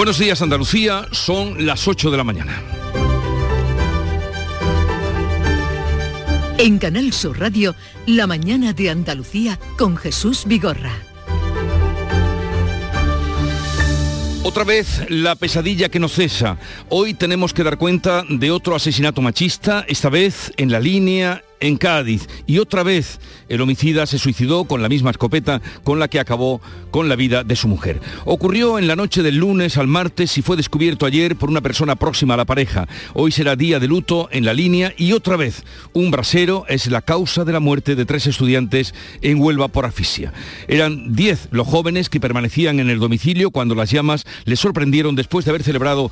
Buenos días Andalucía, son las 8 de la mañana. En Canal Sur Radio, La mañana de Andalucía con Jesús Vigorra. Otra vez la pesadilla que no cesa. Hoy tenemos que dar cuenta de otro asesinato machista, esta vez en la línea en Cádiz y otra vez el homicida se suicidó con la misma escopeta con la que acabó con la vida de su mujer. Ocurrió en la noche del lunes al martes y fue descubierto ayer por una persona próxima a la pareja. Hoy será día de luto en la línea y otra vez un brasero es la causa de la muerte de tres estudiantes en Huelva por asfixia. Eran diez los jóvenes que permanecían en el domicilio cuando las llamas les sorprendieron después de haber celebrado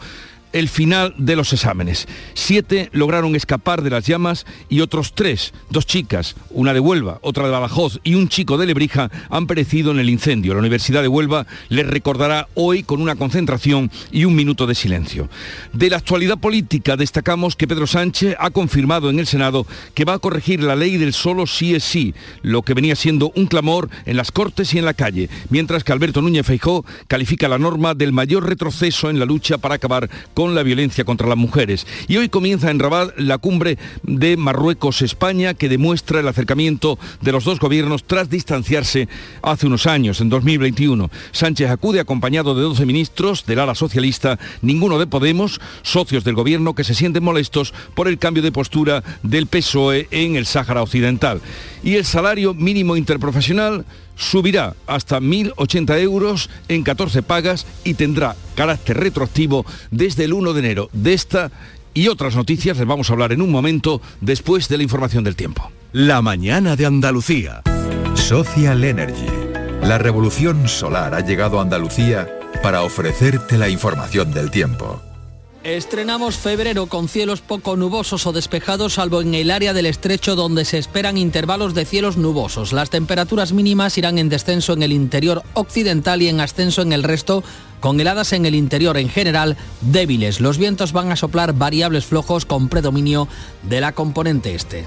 el final de los exámenes. Siete lograron escapar de las llamas y otros tres, dos chicas, una de Huelva, otra de Badajoz y un chico de Lebrija, han perecido en el incendio. La Universidad de Huelva les recordará hoy con una concentración y un minuto de silencio. De la actualidad política destacamos que Pedro Sánchez ha confirmado en el Senado que va a corregir la ley del solo sí es sí, lo que venía siendo un clamor en las Cortes y en la calle, mientras que Alberto Núñez Feijó califica la norma del mayor retroceso en la lucha para acabar con la violencia contra las mujeres. Y hoy comienza en Rabat la cumbre de Marruecos-España que demuestra el acercamiento de los dos gobiernos tras distanciarse hace unos años, en 2021. Sánchez acude acompañado de 12 ministros del ala socialista, ninguno de Podemos, socios del gobierno que se sienten molestos por el cambio de postura del PSOE en el Sáhara Occidental. Y el salario mínimo interprofesional subirá hasta 1.080 euros en 14 pagas y tendrá carácter retroactivo desde el 1 de enero. De esta y otras noticias les vamos a hablar en un momento después de la información del tiempo. La mañana de Andalucía. Social Energy. La revolución solar ha llegado a Andalucía para ofrecerte la información del tiempo. Estrenamos febrero con cielos poco nubosos o despejados, salvo en el área del estrecho donde se esperan intervalos de cielos nubosos. Las temperaturas mínimas irán en descenso en el interior occidental y en ascenso en el resto, con heladas en el interior en general débiles. Los vientos van a soplar variables flojos con predominio de la componente este.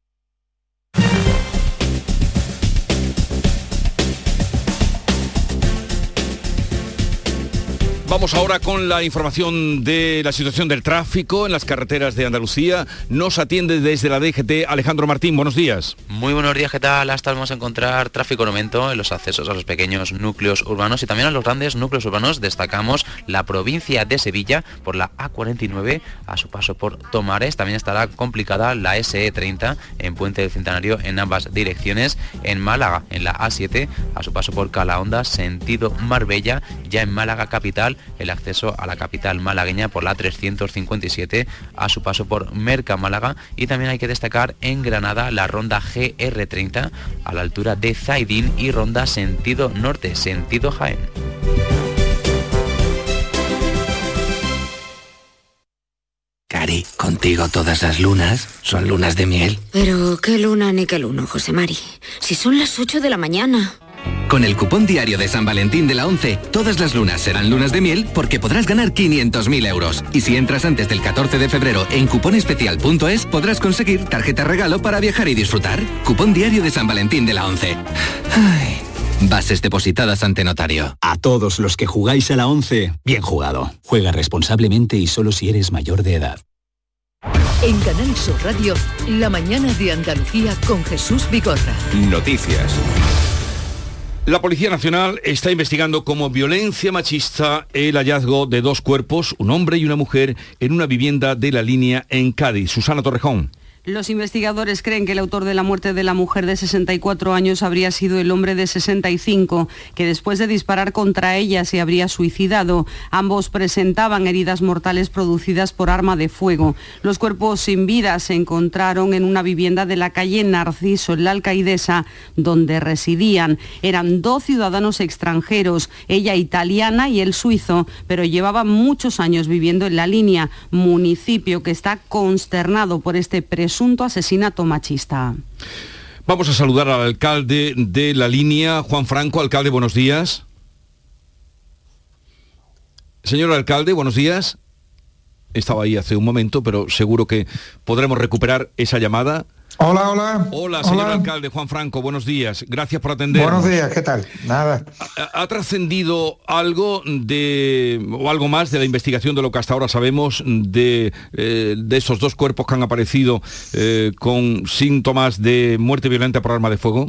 Vamos ahora con la información de la situación del tráfico en las carreteras de Andalucía. Nos atiende desde la DGT Alejandro Martín. Buenos días. Muy buenos días, ¿qué tal? Hasta vamos a encontrar tráfico en aumento en los accesos a los pequeños núcleos urbanos y también a los grandes núcleos urbanos. Destacamos la provincia de Sevilla por la A49 a su paso por Tomares. También estará complicada la SE30 en Puente del Centenario en ambas direcciones. En Málaga, en la A7 a su paso por Calahonda, sentido Marbella. Ya en Málaga capital el acceso a la capital malagueña por la 357 a su paso por Merca Málaga y también hay que destacar en Granada la ronda GR30 a la altura de Zaidín y ronda sentido norte, sentido Jaén. Cari, contigo todas las lunas son lunas de miel. Pero qué luna ni qué luno, José Mari. Si son las 8 de la mañana. Con el cupón diario de San Valentín de la 11, todas las lunas serán lunas de miel porque podrás ganar 500.000 euros. Y si entras antes del 14 de febrero en cuponespecial.es, podrás conseguir tarjeta regalo para viajar y disfrutar. Cupón diario de San Valentín de la 11. Ay, bases depositadas ante notario. A todos los que jugáis a la 11, bien jugado. Juega responsablemente y solo si eres mayor de edad. En Canal Sur Radio, La mañana de Andalucía con Jesús Vigorra. Noticias. La Policía Nacional está investigando como violencia machista el hallazgo de dos cuerpos, un hombre y una mujer, en una vivienda de la línea en Cádiz. Susana Torrejón. Los investigadores creen que el autor de la muerte de la mujer de 64 años habría sido el hombre de 65, que después de disparar contra ella se habría suicidado. Ambos presentaban heridas mortales producidas por arma de fuego. Los cuerpos sin vida se encontraron en una vivienda de la calle Narciso, en la Alcaidesa, donde residían. Eran dos ciudadanos extranjeros, ella italiana y él suizo, pero llevaban muchos años viviendo en la línea, municipio que está consternado por este presunto asesinato machista. Vamos a saludar al alcalde de la línea, Juan Franco. Alcalde, buenos días. Señor alcalde, buenos días. Estaba ahí hace un momento, pero seguro que podremos recuperar esa llamada. Hola, hola. Hola, señor alcalde Juan Franco, buenos días. Gracias por atender. Buenos días, ¿qué tal? Nada. ¿Ha, trascendido algo de o algo más de la investigación de lo que hasta ahora sabemos de, eh, de esos dos cuerpos que han aparecido eh, con síntomas de muerte violenta por arma de fuego?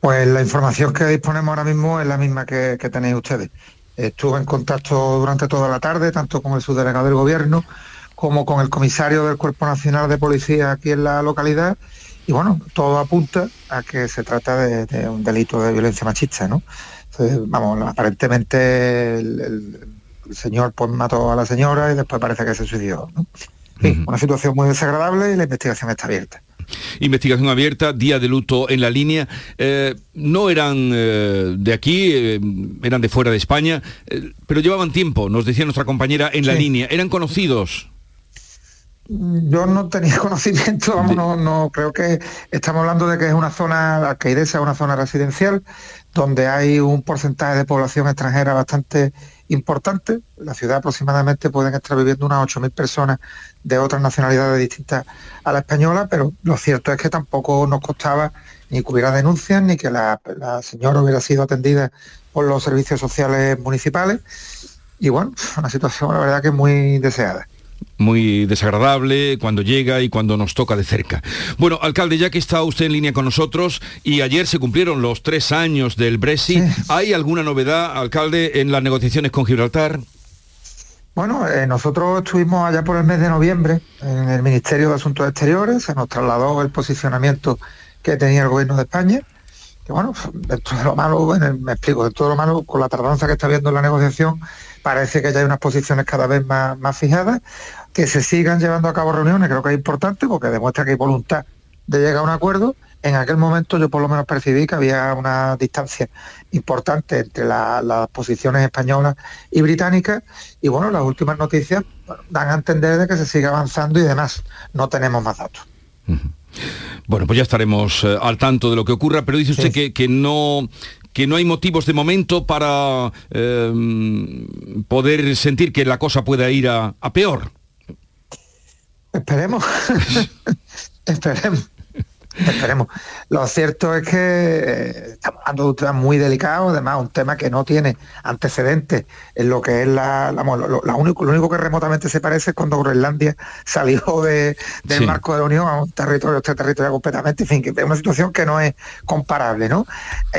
Pues la información que disponemos ahora mismo es la misma que, que tenéis ustedes. Estuve en contacto durante toda la tarde, tanto con el subdelegado del gobierno como con el comisario del Cuerpo Nacional de Policía aquí en la localidad. Y bueno, todo apunta a que se trata de, un delito de violencia machista, ¿no? vamos, aparentemente el, señor pues mató a la señora y después parece que se suicidó, ¿no? Una situación muy desagradable y la investigación está abierta. Investigación abierta, día de luto en la línea. Eh, no eran eh, de aquí, eh, eran de fuera de España, pero llevaban tiempo, nos decía nuestra compañera, en la línea. ¿Eran conocidos? Yo no tenía conocimiento, vamos, no, no, creo que estamos hablando de que es una zona, Alcaidesa es una zona residencial, donde hay un porcentaje de población extranjera bastante importante. La ciudad aproximadamente pueden estar viviendo unas 8.000 personas de otras nacionalidades distintas a la española, pero lo cierto es que tampoco nos costaba ni que hubiera denuncias, ni que la, la señora hubiera sido atendida por los servicios sociales municipales. Y bueno, una situación la verdad que muy deseada muy desagradable cuando llega y cuando nos toca de cerca. Bueno, alcalde, ya que está usted en línea con nosotros y ayer se cumplieron los tres años del Brexit, ¿hay alguna novedad, alcalde, en las negociaciones con Gibraltar? Bueno, eh, nosotros estuvimos allá por el mes de noviembre en el Ministerio de Asuntos Exteriores, se nos trasladó el posicionamiento que tenía el Gobierno de España, que bueno, dentro de lo malo, me explico, dentro de lo malo, con la tardanza que está viendo en la negociación, parece que ya hay unas posiciones cada vez más, más fijadas, que se sigan llevando a cabo reuniones, creo que es importante porque demuestra que hay voluntad de llegar a un acuerdo. En aquel momento yo por lo menos percibí que había una distancia importante entre las posiciones españolas y británicas y bueno, las últimas noticias dan a entender de que se sigue avanzando y demás. No tenemos más datos. Bueno, pues ya estaremos eh, al tanto de lo que ocurra, pero dice usted que, que, no que no hay motivos de momento para em, poder sentir que la cosa pueda ir a, a peor. Esperemos. Esperemos. Esperemos. Lo cierto es que eh, estamos hablando de un tema muy delicado, además un tema que no tiene antecedentes en lo que es la, lo, único, lo único que remotamente se parece es cuando Groenlandia salió de, del marco de la Unión a un territorio extraterritorial completamente, en fin, que es una situación que no es comparable, ¿no?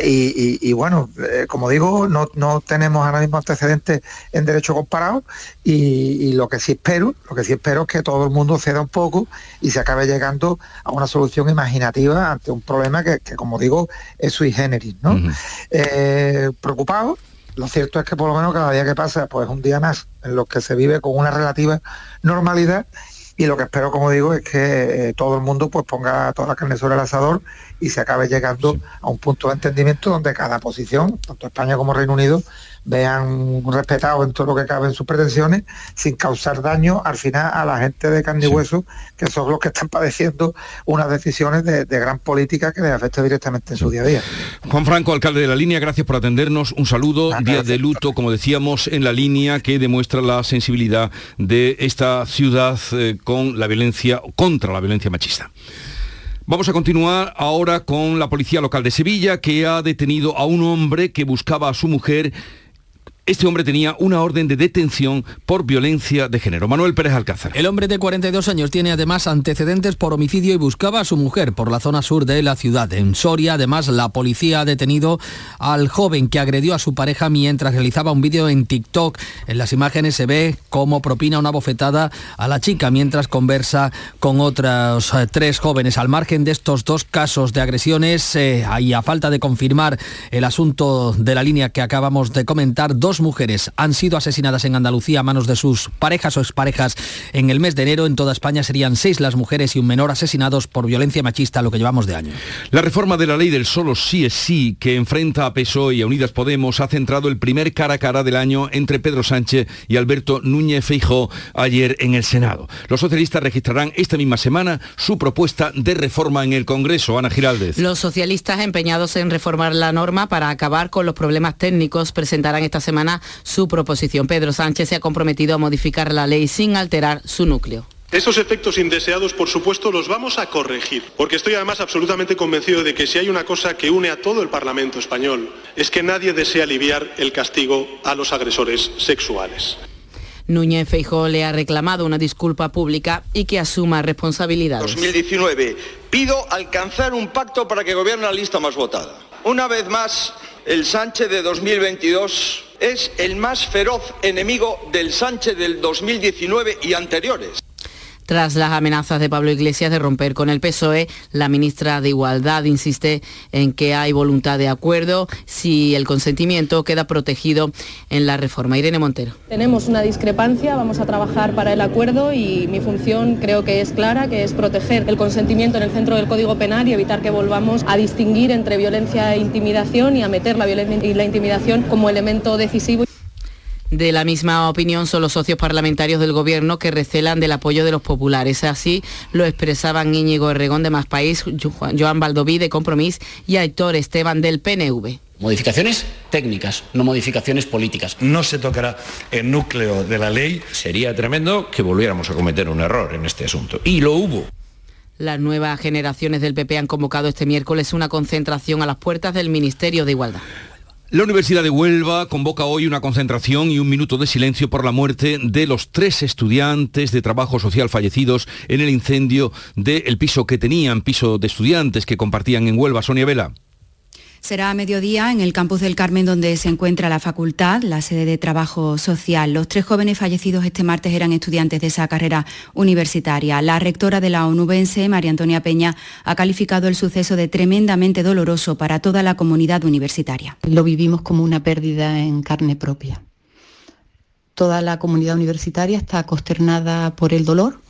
Y, bueno, eh, como digo, no, no tenemos ahora mismo antecedentes en derecho comparado y, lo que sí espero, lo que sí espero es que todo el mundo ceda un poco y se acabe llegando a una solución imaginaria ante un problema que, como digo, es sui generis. ¿no? Eh, preocupado, lo cierto es que por lo menos cada día que pasa, pues un día más en los que se vive con una relativa normalidad y lo que espero, como digo, es que eh, todo el mundo pues ponga toda la carne sobre el asador y se acabe llegando a un punto de entendimiento donde cada posición, tanto España como Reino Unido, vean respetado en todo lo que cabe en sus pretensiones, sin causar daño al final a la gente de carne y hueso, que son los que están padeciendo unas decisiones de, gran política que les afecta directamente en su día a día. Juan Franco, alcalde de la línea, gracias por atendernos. Un saludo, día de luto, como decíamos, en la línea que demuestra la sensibilidad de esta ciudad eh, con la violencia, contra la violencia machista. Vamos a continuar ahora con la policía local de Sevilla que ha detenido a un hombre que buscaba a su mujer este hombre tenía una orden de detención por violencia de género. Manuel Pérez Alcázar. El hombre de 42 años tiene además antecedentes por homicidio y buscaba a su mujer por la zona sur de la ciudad. En Soria, además, la policía ha detenido al joven que agredió a su pareja mientras realizaba un vídeo en TikTok. En las imágenes se ve cómo propina una bofetada a la chica mientras conversa con otros eh, tres jóvenes. Al margen de estos dos casos de agresiones, eh, y a falta de confirmar el asunto de la línea que acabamos de comentar, dos dos mujeres han sido asesinadas en Andalucía a manos de sus parejas o exparejas en el mes de enero. En toda España serían seis las mujeres y un menor asesinados por violencia machista, lo que llevamos de año. La reforma de la ley del solo sí es sí, que enfrenta a PSOE y a Unidas Podemos, ha centrado el primer cara a cara del año entre Pedro Sánchez y Alberto Núñez Feijó ayer en el Senado. Los socialistas registrarán esta misma semana su propuesta de reforma en el Congreso. Ana Giraldez. Los socialistas empeñados en reformar la norma para acabar con los problemas técnicos presentarán esta semana su proposición. Pedro Sánchez se ha comprometido a modificar la ley sin alterar su núcleo. Esos efectos indeseados, por supuesto, los vamos a corregir, porque estoy además absolutamente convencido de que si hay una cosa que une a todo el Parlamento español, es que nadie desea aliviar el castigo a los agresores sexuales. Núñez Feijó le ha reclamado una disculpa pública y que asuma responsabilidades. 2019. Pido alcanzar un pacto para que gobierne la lista más votada. Una vez más, el Sánchez de 2022 es el más feroz enemigo del Sánchez del 2019 y anteriores. Tras las amenazas de Pablo Iglesias de romper con el PSOE, la ministra de Igualdad insiste en que hay voluntad de acuerdo si el consentimiento queda protegido en la reforma. Irene Montero. Tenemos una discrepancia, vamos a trabajar para el acuerdo y mi función creo que es clara, que es proteger el consentimiento en el centro del Código Penal y evitar que volvamos a distinguir entre violencia e intimidación y a meter la violencia y la intimidación como elemento decisivo. De la misma opinión son los socios parlamentarios del Gobierno que recelan del apoyo de los populares. Así lo expresaban Íñigo Erregón de Más País, Joan Baldoví de Compromís y Aitor Esteban del PNV. Modificaciones técnicas, no modificaciones políticas. No se tocará el núcleo de la ley. Sería tremendo que volviéramos a cometer un error en este asunto. Y lo hubo. Las nuevas generaciones del PP han convocado este miércoles una concentración a las puertas del Ministerio de Igualdad. La Universidad de Huelva convoca hoy una concentración y un minuto de silencio por la muerte de los tres estudiantes de trabajo social fallecidos en el incendio del piso que tenían, piso de estudiantes que compartían en Huelva. Sonia Vela. Será a mediodía en el campus del Carmen donde se encuentra la facultad, la sede de trabajo social. Los tres jóvenes fallecidos este martes eran estudiantes de esa carrera universitaria. La rectora de la onubense, María Antonia Peña, ha calificado el suceso de tremendamente doloroso para toda la comunidad universitaria. Lo vivimos como una pérdida en carne propia. Toda la comunidad universitaria está consternada por el dolor,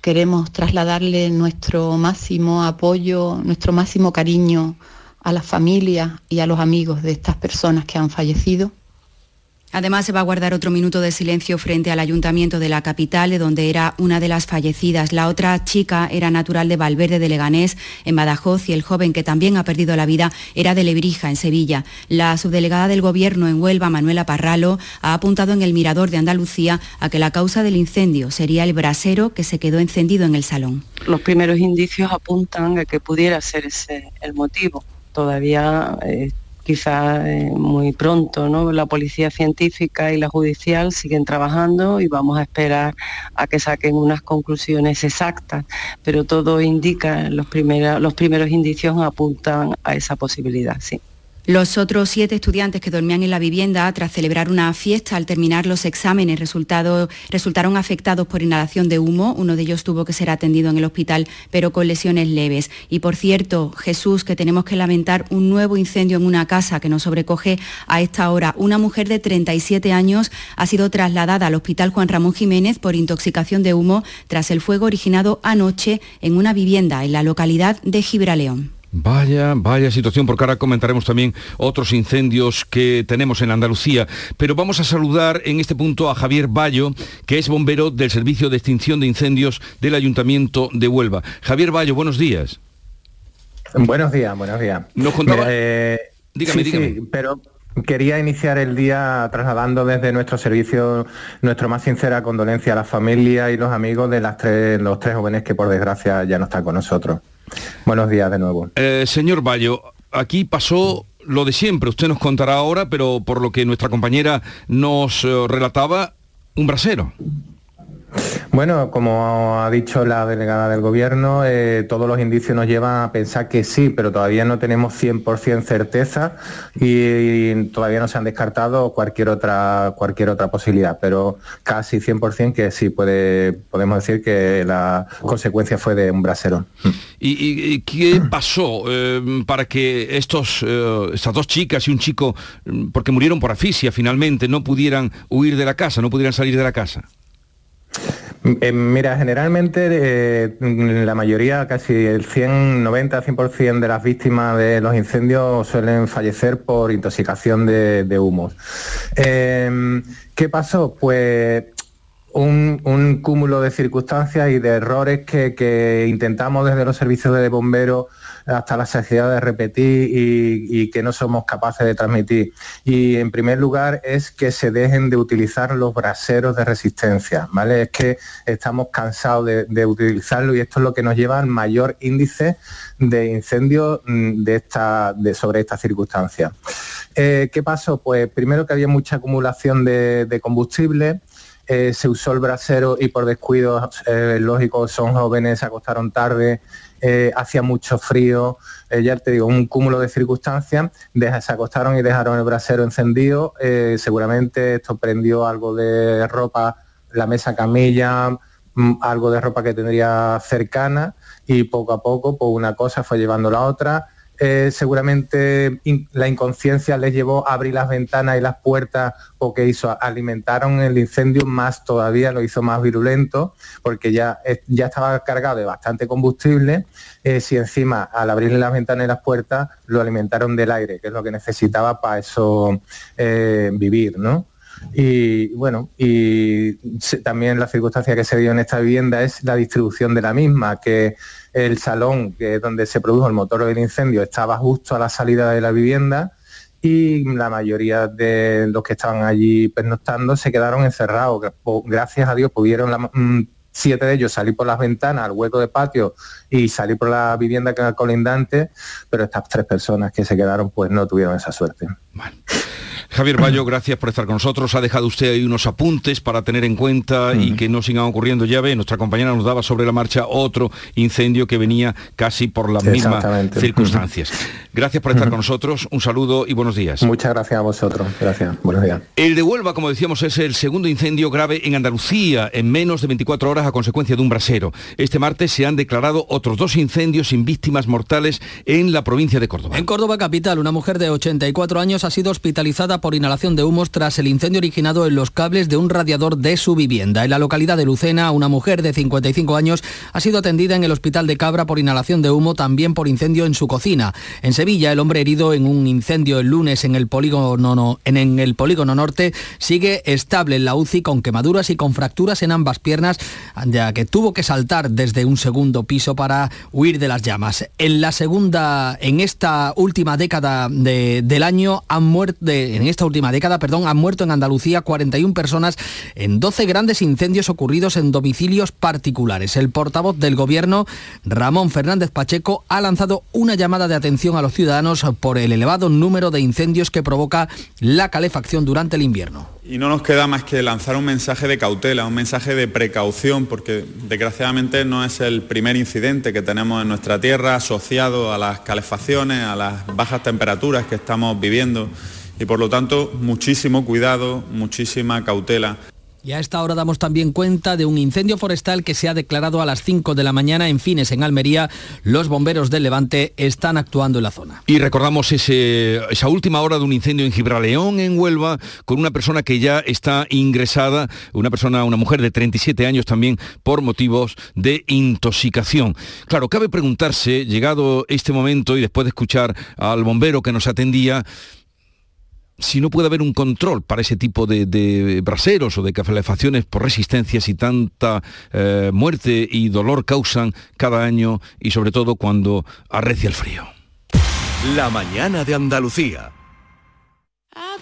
queremos trasladarle nuestro máximo apoyo, nuestro máximo cariño a las familias y a los amigos de estas personas que han fallecido Además, se va a guardar otro minuto de silencio frente al ayuntamiento de la capital, de donde era una de las fallecidas. La otra chica era natural de Valverde de Leganés, en Badajoz, y el joven que también ha perdido la vida era de Lebrija, en Sevilla. La subdelegada del Gobierno en Huelva, Manuela Parralo, ha apuntado en el Mirador de Andalucía a que la causa del incendio sería el brasero que se quedó encendido en el salón. Los primeros indicios apuntan a que pudiera ser ese el motivo. Todavía eh, quizás eh, muy pronto, ¿no? La policía científica y la judicial siguen trabajando y vamos a esperar a que saquen unas conclusiones exactas, pero todo indica, los, los primeros indicios apuntan a esa posibilidad, sí. Los otros siete estudiantes que dormían en la vivienda tras celebrar una fiesta al terminar los exámenes resultaron afectados por inhalación de humo. Uno de ellos tuvo que ser atendido en el hospital, pero con lesiones leves. Y por cierto, Jesús, que tenemos que lamentar un nuevo incendio en una casa que nos sobrecoge a esta hora. Una mujer de 37 años ha sido trasladada al hospital Juan Ramón Jiménez por intoxicación de humo tras el fuego originado anoche en una vivienda en la localidad de Gibraleón. Vaya, vaya situación, porque ahora comentaremos también otros incendios que tenemos en Andalucía. Pero vamos a saludar en este punto a Javier Bayo, que es bombero del Servicio de Extinción de Incendios del Ayuntamiento de Huelva. Javier Bayo, buenos días. Buenos días, buenos días. Nos contaba... Eh, dígame, dígame. pero Quería iniciar el día trasladando desde nuestro servicio nuestra más sincera condolencia a la familia y los amigos de las tres, los tres jóvenes que por desgracia ya no están con nosotros. Buenos días de nuevo. Eh, señor Bayo, aquí pasó lo de siempre, usted nos contará ahora, pero por lo que nuestra compañera nos eh, relataba, un brasero. Bueno, como ha dicho la delegada del Gobierno, eh, todos los indicios nos llevan a pensar que sí, pero todavía no tenemos 100% certeza y, todavía no se han descartado cualquier otra, cualquier otra posibilidad, pero casi 100% que sí puede, podemos decir que la consecuencia fue de un brasero. ¿Y, qué pasó eh, para que estos, eh, estas dos chicas y un chico, porque murieron por asfixia finalmente, no pudieran huir de la casa, no pudieran salir de la casa? Eh, mira, generalmente eh, la mayoría, casi el 100, 90, 100% de las víctimas de los incendios suelen fallecer por intoxicación de, humos. Em, ¿Qué pasó? Pues un, cúmulo de circunstancias y de errores que intentamos desde los servicios de bomberos hasta la saciedad de repetir y, que no somos capaces de transmitir. Y en primer lugar es que se dejen de utilizar los braseros de resistencia, ¿vale? Es que estamos cansados de, utilizarlo y esto es lo que nos lleva al mayor índice de incendios mm, de esta, de, sobre estas circunstancias. Eh, ¿Qué pasó? Pues primero que había mucha acumulación de, combustible, eh, se usó el brasero y por descuido, eh, lógico, son jóvenes, se acostaron tarde, eh, hacía mucho frío, eh, ya te digo, un cúmulo de circunstancias, se acostaron y dejaron el brasero encendido, seguramente esto prendió algo de ropa, la mesa camilla, mm, algo de ropa que tendría cercana y poco a poco pues una cosa fue llevando la otra eh, seguramente la inconsciencia les llevó a abrir las ventanas y las puertas o que hizo, alimentaron el incendio más todavía, lo hizo más virulento, porque ya, ya estaba cargado de bastante combustible, eh, si encima al abrirle las ventanas y las puertas lo alimentaron del aire, que es lo que necesitaba para eso eh, vivir, ¿no? Y bueno, y también la circunstancia que se dio en esta vivienda es la distribución de la misma, que el salón que es donde se produjo el motor del incendio estaba justo a la salida de la vivienda y la mayoría de los que estaban allí pernoctando se quedaron encerrados. Gracias a Dios pudieron mm, siete de ellos salir por las ventanas al hueco de patio y salir por la vivienda que era colindante, pero estas tres personas que se quedaron pues no tuvieron esa suerte. Javier Bayo, gracias por estar con nosotros. Ha dejado usted ahí unos apuntes para tener en cuenta y que no sigan ocurriendo. Ya ve, nuestra compañera nos daba sobre la marcha otro incendio que venía casi por las mismas circunstancias. Gracias por estar con nosotros. Un saludo y buenos días. Muchas gracias a vosotros. Gracias. Buenos días. El de Huelva, como decíamos, es el segundo incendio grave en Andalucía en menos de 24 horas a consecuencia de un brasero. Este martes se han declarado otros dos incendios sin víctimas mortales en la provincia de Córdoba. En Córdoba capital, una mujer de 84 años ha sido hospitalizada por inhalación de humos tras el incendio originado en los cables de un radiador de su vivienda. En la localidad de Lucena, una mujer de 55 años ha sido atendida en el hospital de Cabra por inhalación de humo, también por incendio en su cocina. En Sevilla, el hombre herido en un incendio el lunes en el polígono, en el polígono norte sigue estable en la UCI con quemaduras y con fracturas en ambas piernas, ya que tuvo que saltar desde un segundo piso para huir de las llamas. En la segunda, en esta última década del año han muerto, en esta última década, perdón, han muerto en Andalucía 41 personas en 12 grandes incendios ocurridos en domicilios particulares. El portavoz del gobierno, Ramón Fernández Pacheco, ha lanzado una llamada de atención a los ciudadanos por el elevado número de incendios que provoca la calefacción durante el invierno. Y no nos queda más que lanzar un mensaje de cautela, un mensaje de precaución, porque desgraciadamente no es el primer incidente que tenemos en nuestra tierra asociado a las calefacciones, a las bajas temperaturas que estamos viviendo y por lo tanto muchísimo cuidado, muchísima cautela. Y a esta hora damos también cuenta de un incendio forestal que se ha declarado a las 5 de la mañana en Fines, en Almería. Los bomberos del Levante están actuando en la zona. Y recordamos esa última hora de un incendio en Gibraleón, en Huelva, con una persona que ya está ingresada, una persona, una mujer de 37 años también, por motivos de intoxicación. Claro, cabe preguntarse, llegado este momento y después de escuchar al bombero que nos atendía, si no puede haber un control para ese tipo de, braseros o de calefacciones por resistencia si tanta eh, muerte y dolor causan cada año y sobre todo cuando arrecia el frío. La mañana de Andalucía.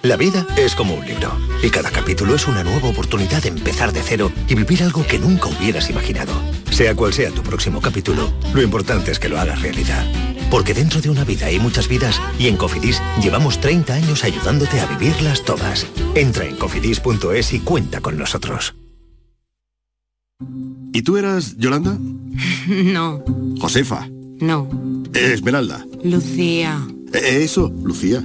La vida es como un libro y cada capítulo es una nueva oportunidad de empezar de cero y vivir algo que nunca hubieras imaginado. Sea cual sea tu próximo capítulo, lo importante es que lo hagas realidad. Porque dentro de una vida hay muchas vidas y en Cofidis llevamos 30 años ayudándote a vivirlas todas. Entra en cofidis.es y cuenta con nosotros. ¿Y tú eras Yolanda? No. Josefa. No. Esmeralda. Lucía. Eh, eso, Lucía.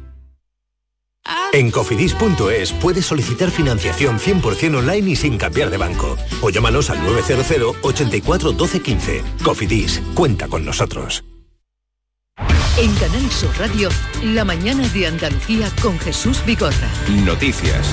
En cofidis.es puedes solicitar financiación 100% online y sin cambiar de banco. O llámanos al 900 84 12 15. Cofidis, cuenta con nosotros. En Canal Sur Radio, la mañana de Andalucía con Jesús Bigorra. Noticias.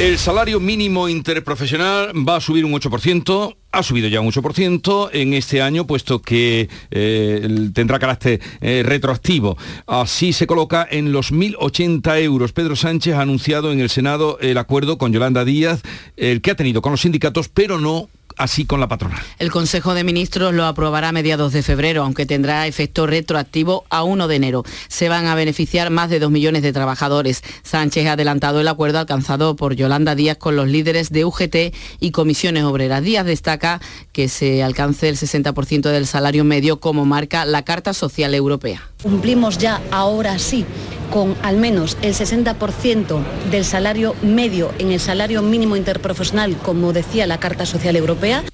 El salario mínimo interprofesional va a subir un 8%, ha subido ya un 8% en este año, puesto que eh, tendrá carácter eh, retroactivo. Así se coloca en los 1.080 euros. Pedro Sánchez ha anunciado en el Senado el acuerdo con Yolanda Díaz, el que ha tenido con los sindicatos, pero no así con la patronal. El Consejo de Ministros lo aprobará a mediados de febrero, aunque tendrá efecto retroactivo a 1 de enero. Se van a beneficiar más de 2 millones de trabajadores. Sánchez ha adelantado el acuerdo alcanzado por Yolanda Díaz con los líderes de UGT y comisiones obreras. Díaz destaca que se alcance el 60% del salario medio como marca la Carta Social Europea. Cumplimos ya ahora sí con al menos el 60% del salario medio en el salario mínimo interprofesional, como decía la Carta Social Europea.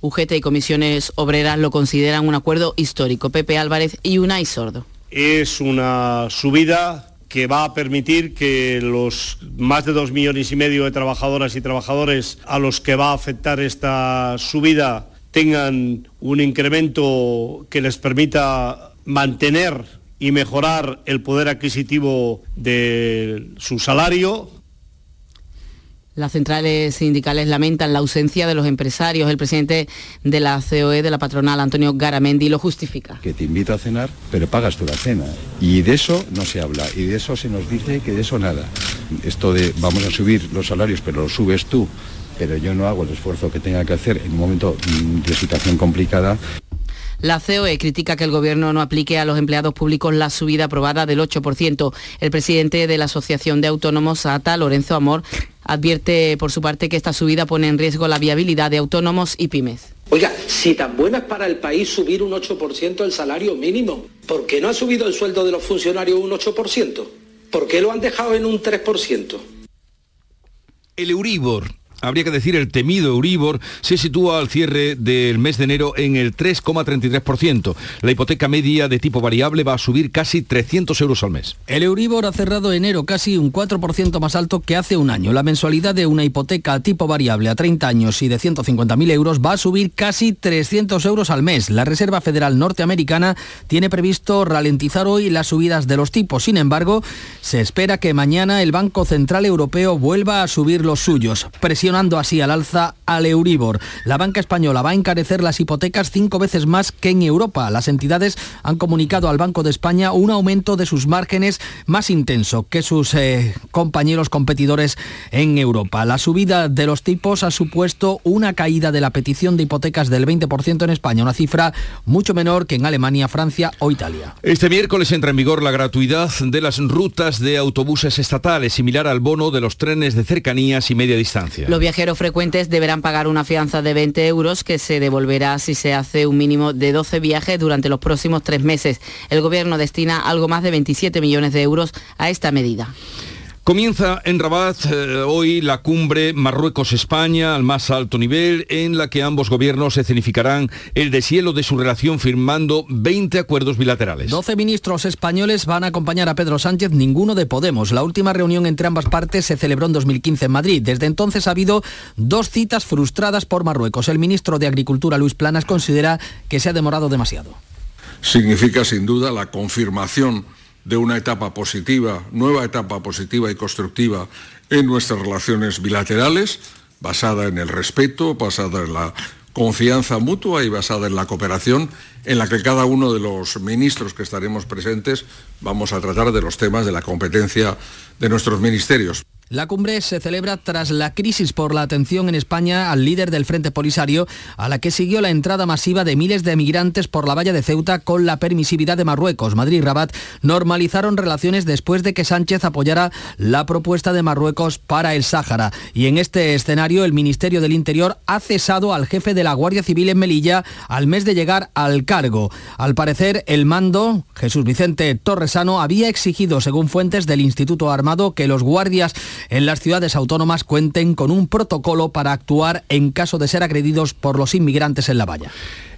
UGT y comisiones obreras lo consideran un acuerdo histórico. Pepe Álvarez y Unai Sordo. Es una subida que va a permitir que los más de dos millones y medio de trabajadoras y trabajadores a los que va a afectar esta subida tengan un incremento que les permita mantener y mejorar el poder adquisitivo de su salario. Las centrales sindicales lamentan la ausencia de los empresarios. El presidente de la COE, de la patronal, Antonio Garamendi, lo justifica. Que te invito a cenar, pero pagas tú la cena. Y de eso no se habla. Y de eso se nos dice que de eso nada. Esto de vamos a subir los salarios, pero lo subes tú, pero yo no hago el esfuerzo que tenga que hacer en un momento de situación complicada. La COE critica que el Gobierno no aplique a los empleados públicos la subida aprobada del 8%. El presidente de la Asociación de Autónomos, ATA, Lorenzo Amor, advierte por su parte que esta subida pone en riesgo la viabilidad de autónomos y pymes. Oiga, si tan bueno es para el país subir un 8% el salario mínimo, ¿por qué no ha subido el sueldo de los funcionarios un 8%? ¿Por qué lo han dejado en un 3%? El Euribor habría que decir el temido Euribor, se sitúa al cierre del mes de enero en el 3,33%. La hipoteca media de tipo variable va a subir casi 300 euros al mes. El Euribor ha cerrado enero casi un 4% más alto que hace un año. La mensualidad de una hipoteca a tipo variable a 30 años y de 150.000 euros va a subir casi 300 euros al mes. La Reserva Federal Norteamericana tiene previsto ralentizar hoy las subidas de los tipos. Sin embargo, se espera que mañana el Banco Central Europeo vuelva a subir los suyos así al alza al Euribor. La banca española va a encarecer las hipotecas cinco veces más que en Europa. Las entidades han comunicado al Banco de España un aumento de sus márgenes más intenso que sus eh, compañeros competidores en Europa. La subida de los tipos ha supuesto una caída de la petición de hipotecas del 20% en España, una cifra mucho menor que en Alemania, Francia o Italia. Este miércoles entra en vigor la gratuidad de las rutas de autobuses estatales, similar al bono de los trenes de cercanías y media distancia. Viajeros frecuentes deberán pagar una fianza de 20 euros que se devolverá si se hace un mínimo de 12 viajes durante los próximos tres meses. El Gobierno destina algo más de 27 millones de euros a esta medida. Comienza en Rabat eh, hoy la cumbre Marruecos-España al más alto nivel en la que ambos gobiernos escenificarán el deshielo de su relación firmando 20 acuerdos bilaterales. 12 ministros españoles van a acompañar a Pedro Sánchez, ninguno de Podemos. La última reunión entre ambas partes se celebró en 2015 en Madrid. Desde entonces ha habido dos citas frustradas por Marruecos. El ministro de Agricultura, Luis Planas, considera que se ha demorado demasiado. Significa sin duda la confirmación de una etapa positiva, nueva etapa positiva y constructiva en nuestras relaciones bilaterales, basada en el respeto, basada en la confianza mutua y basada en la cooperación, en la que cada uno de los ministros que estaremos presentes vamos a tratar de los temas de la competencia de nuestros ministerios. La cumbre se celebra tras la crisis por la atención en España al líder del Frente Polisario, a la que siguió la entrada masiva de miles de migrantes por la valla de Ceuta con la permisividad de Marruecos. Madrid y Rabat normalizaron relaciones después de que Sánchez apoyara la propuesta de Marruecos para el Sáhara. Y en este escenario, el Ministerio del Interior ha cesado al jefe de la Guardia Civil en Melilla al mes de llegar al cargo. Al parecer, el mando, Jesús Vicente Torresano, había exigido, según fuentes del Instituto Armado, que los guardias en las ciudades autónomas cuenten con un protocolo para actuar en caso de ser agredidos por los inmigrantes en la valla.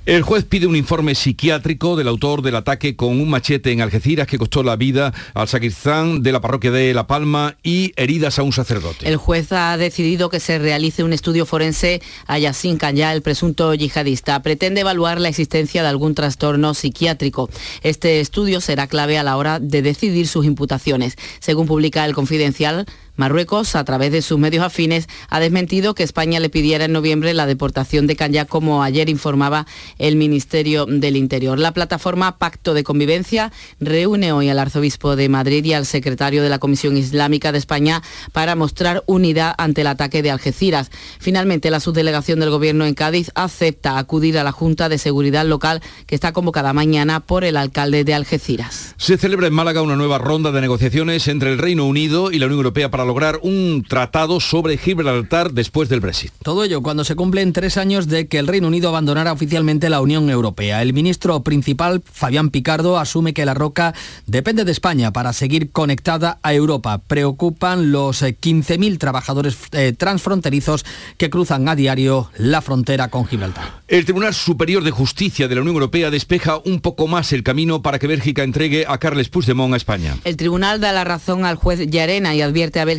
El juez pide un informe psiquiátrico del autor del ataque con un machete en Algeciras que costó la vida al sacristán de la parroquia de La Palma y heridas a un sacerdote. El juez ha decidido que se realice un estudio forense a Yassin Kanya, el presunto yihadista. Pretende evaluar la existencia de algún trastorno psiquiátrico. Este estudio será clave a la hora de decidir sus imputaciones. Según publica el Confidencial, Marruecos, a través de sus medios afines, ha desmentido que España le pidiera en noviembre la deportación de Kanya, como ayer informaba el Ministerio del Interior. La plataforma Pacto de Convivencia reúne hoy al arzobispo de Madrid y al secretario de la Comisión Islámica de España para mostrar unidad ante el ataque de Algeciras. Finalmente, la subdelegación del Gobierno en Cádiz acepta acudir a la Junta de Seguridad Local que está convocada mañana por el alcalde de Algeciras. Se celebra en Málaga una nueva ronda de negociaciones entre el Reino Unido y la Unión Europea para lograr un tratado sobre Gibraltar después del Brexit. Todo ello cuando se cumplen tres años de que el Reino Unido abandonara oficialmente la Unión Europea. El ministro principal, Fabián Picardo, asume que la roca depende de España para seguir conectada a Europa. Preocupan los 15.000 trabajadores eh, transfronterizos que cruzan a diario la frontera con Gibraltar. El Tribunal Superior de Justicia de la Unión Europea despeja un poco más el camino para que Bélgica entregue a Carles Puigdemont a España. El tribunal da la razón al juez Yarena y advierte a Bélgica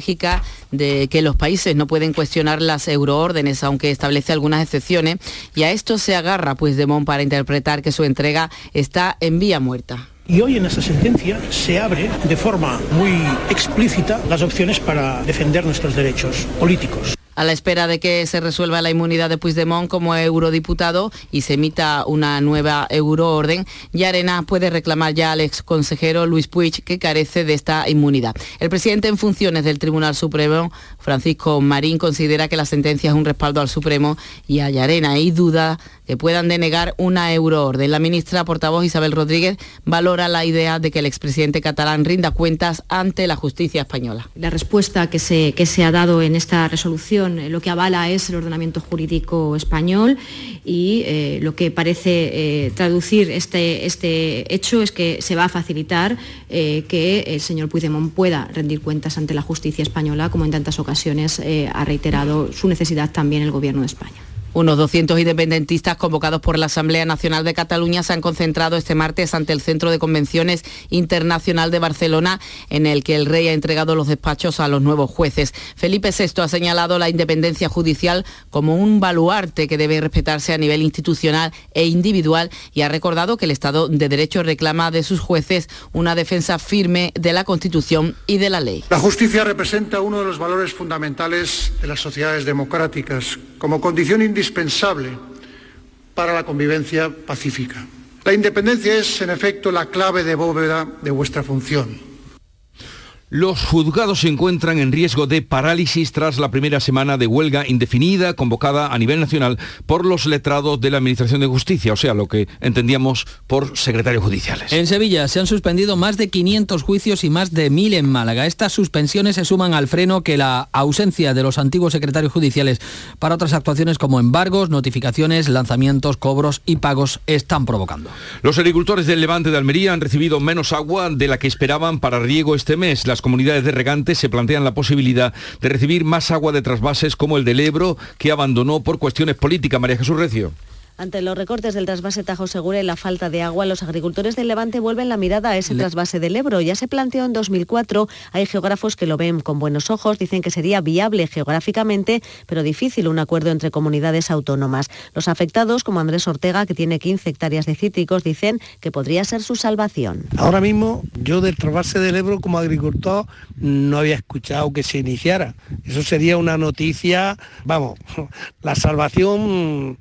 de que los países no pueden cuestionar las euroórdenes, aunque establece algunas excepciones, y a esto se agarra Puigdemont para interpretar que su entrega está en vía muerta. Y hoy en esta sentencia se abre de forma muy explícita las opciones para defender nuestros derechos políticos. A la espera de que se resuelva la inmunidad de Puigdemont como eurodiputado y se emita una nueva euroorden, Yarena puede reclamar ya al ex consejero Luis Puig que carece de esta inmunidad. El presidente en funciones del Tribunal Supremo, Francisco Marín, considera que la sentencia es un respaldo al Supremo y a Yarena y duda que puedan denegar una euroorden. La ministra portavoz Isabel Rodríguez valora la idea de que el expresidente catalán rinda cuentas ante la justicia española. La respuesta que se, que se ha dado en esta resolución eh, lo que avala es el ordenamiento jurídico español y eh, lo que parece eh, traducir este, este hecho es que se va a facilitar que el señor Puigdemont pueda rendir cuentas ante la justicia española, como en tantas ocasiones ha reiterado su necesidad también el Gobierno de España. Unos 200 independentistas convocados por la Asamblea Nacional de Cataluña se han concentrado este martes ante el Centro de Convenciones Internacional de Barcelona, en el que el rey ha entregado los despachos a los nuevos jueces. Felipe VI ha señalado la independencia judicial como un baluarte que debe respetarse a nivel institucional e individual y ha recordado que el Estado de Derecho reclama de sus jueces una defensa firme de la Constitución y de la ley. La justicia representa uno de los valores fundamentales de las sociedades democráticas como condición indispensable para la convivencia pacífica. La independencia es, en efecto, la clave de bóveda de vuestra función. Los juzgados se encuentran en riesgo de parálisis tras la primera semana de huelga indefinida convocada a nivel nacional por los letrados de la Administración de Justicia, o sea, lo que entendíamos por secretarios judiciales. En Sevilla se han suspendido más de 500 juicios y más de 1.000 en Málaga. Estas suspensiones se suman al freno que la ausencia de los antiguos secretarios judiciales para otras actuaciones como embargos, notificaciones, lanzamientos, cobros y pagos están provocando. Los agricultores del Levante de Almería han recibido menos agua de la que esperaban para riego este mes. Las comunidades de regantes se plantean la posibilidad de recibir más agua de trasvases como el del Ebro, que abandonó por cuestiones políticas. María Jesús Recio. Ante los recortes del trasvase Tajo Segura y la falta de agua, los agricultores del Levante vuelven la mirada a ese trasvase del Ebro. Ya se planteó en 2004, hay geógrafos que lo ven con buenos ojos, dicen que sería viable geográficamente, pero difícil un acuerdo entre comunidades autónomas. Los afectados, como Andrés Ortega, que tiene 15 hectáreas de cítricos, dicen que podría ser su salvación. Ahora mismo yo del trasvase del Ebro como agricultor no había escuchado que se iniciara. Eso sería una noticia, vamos, la salvación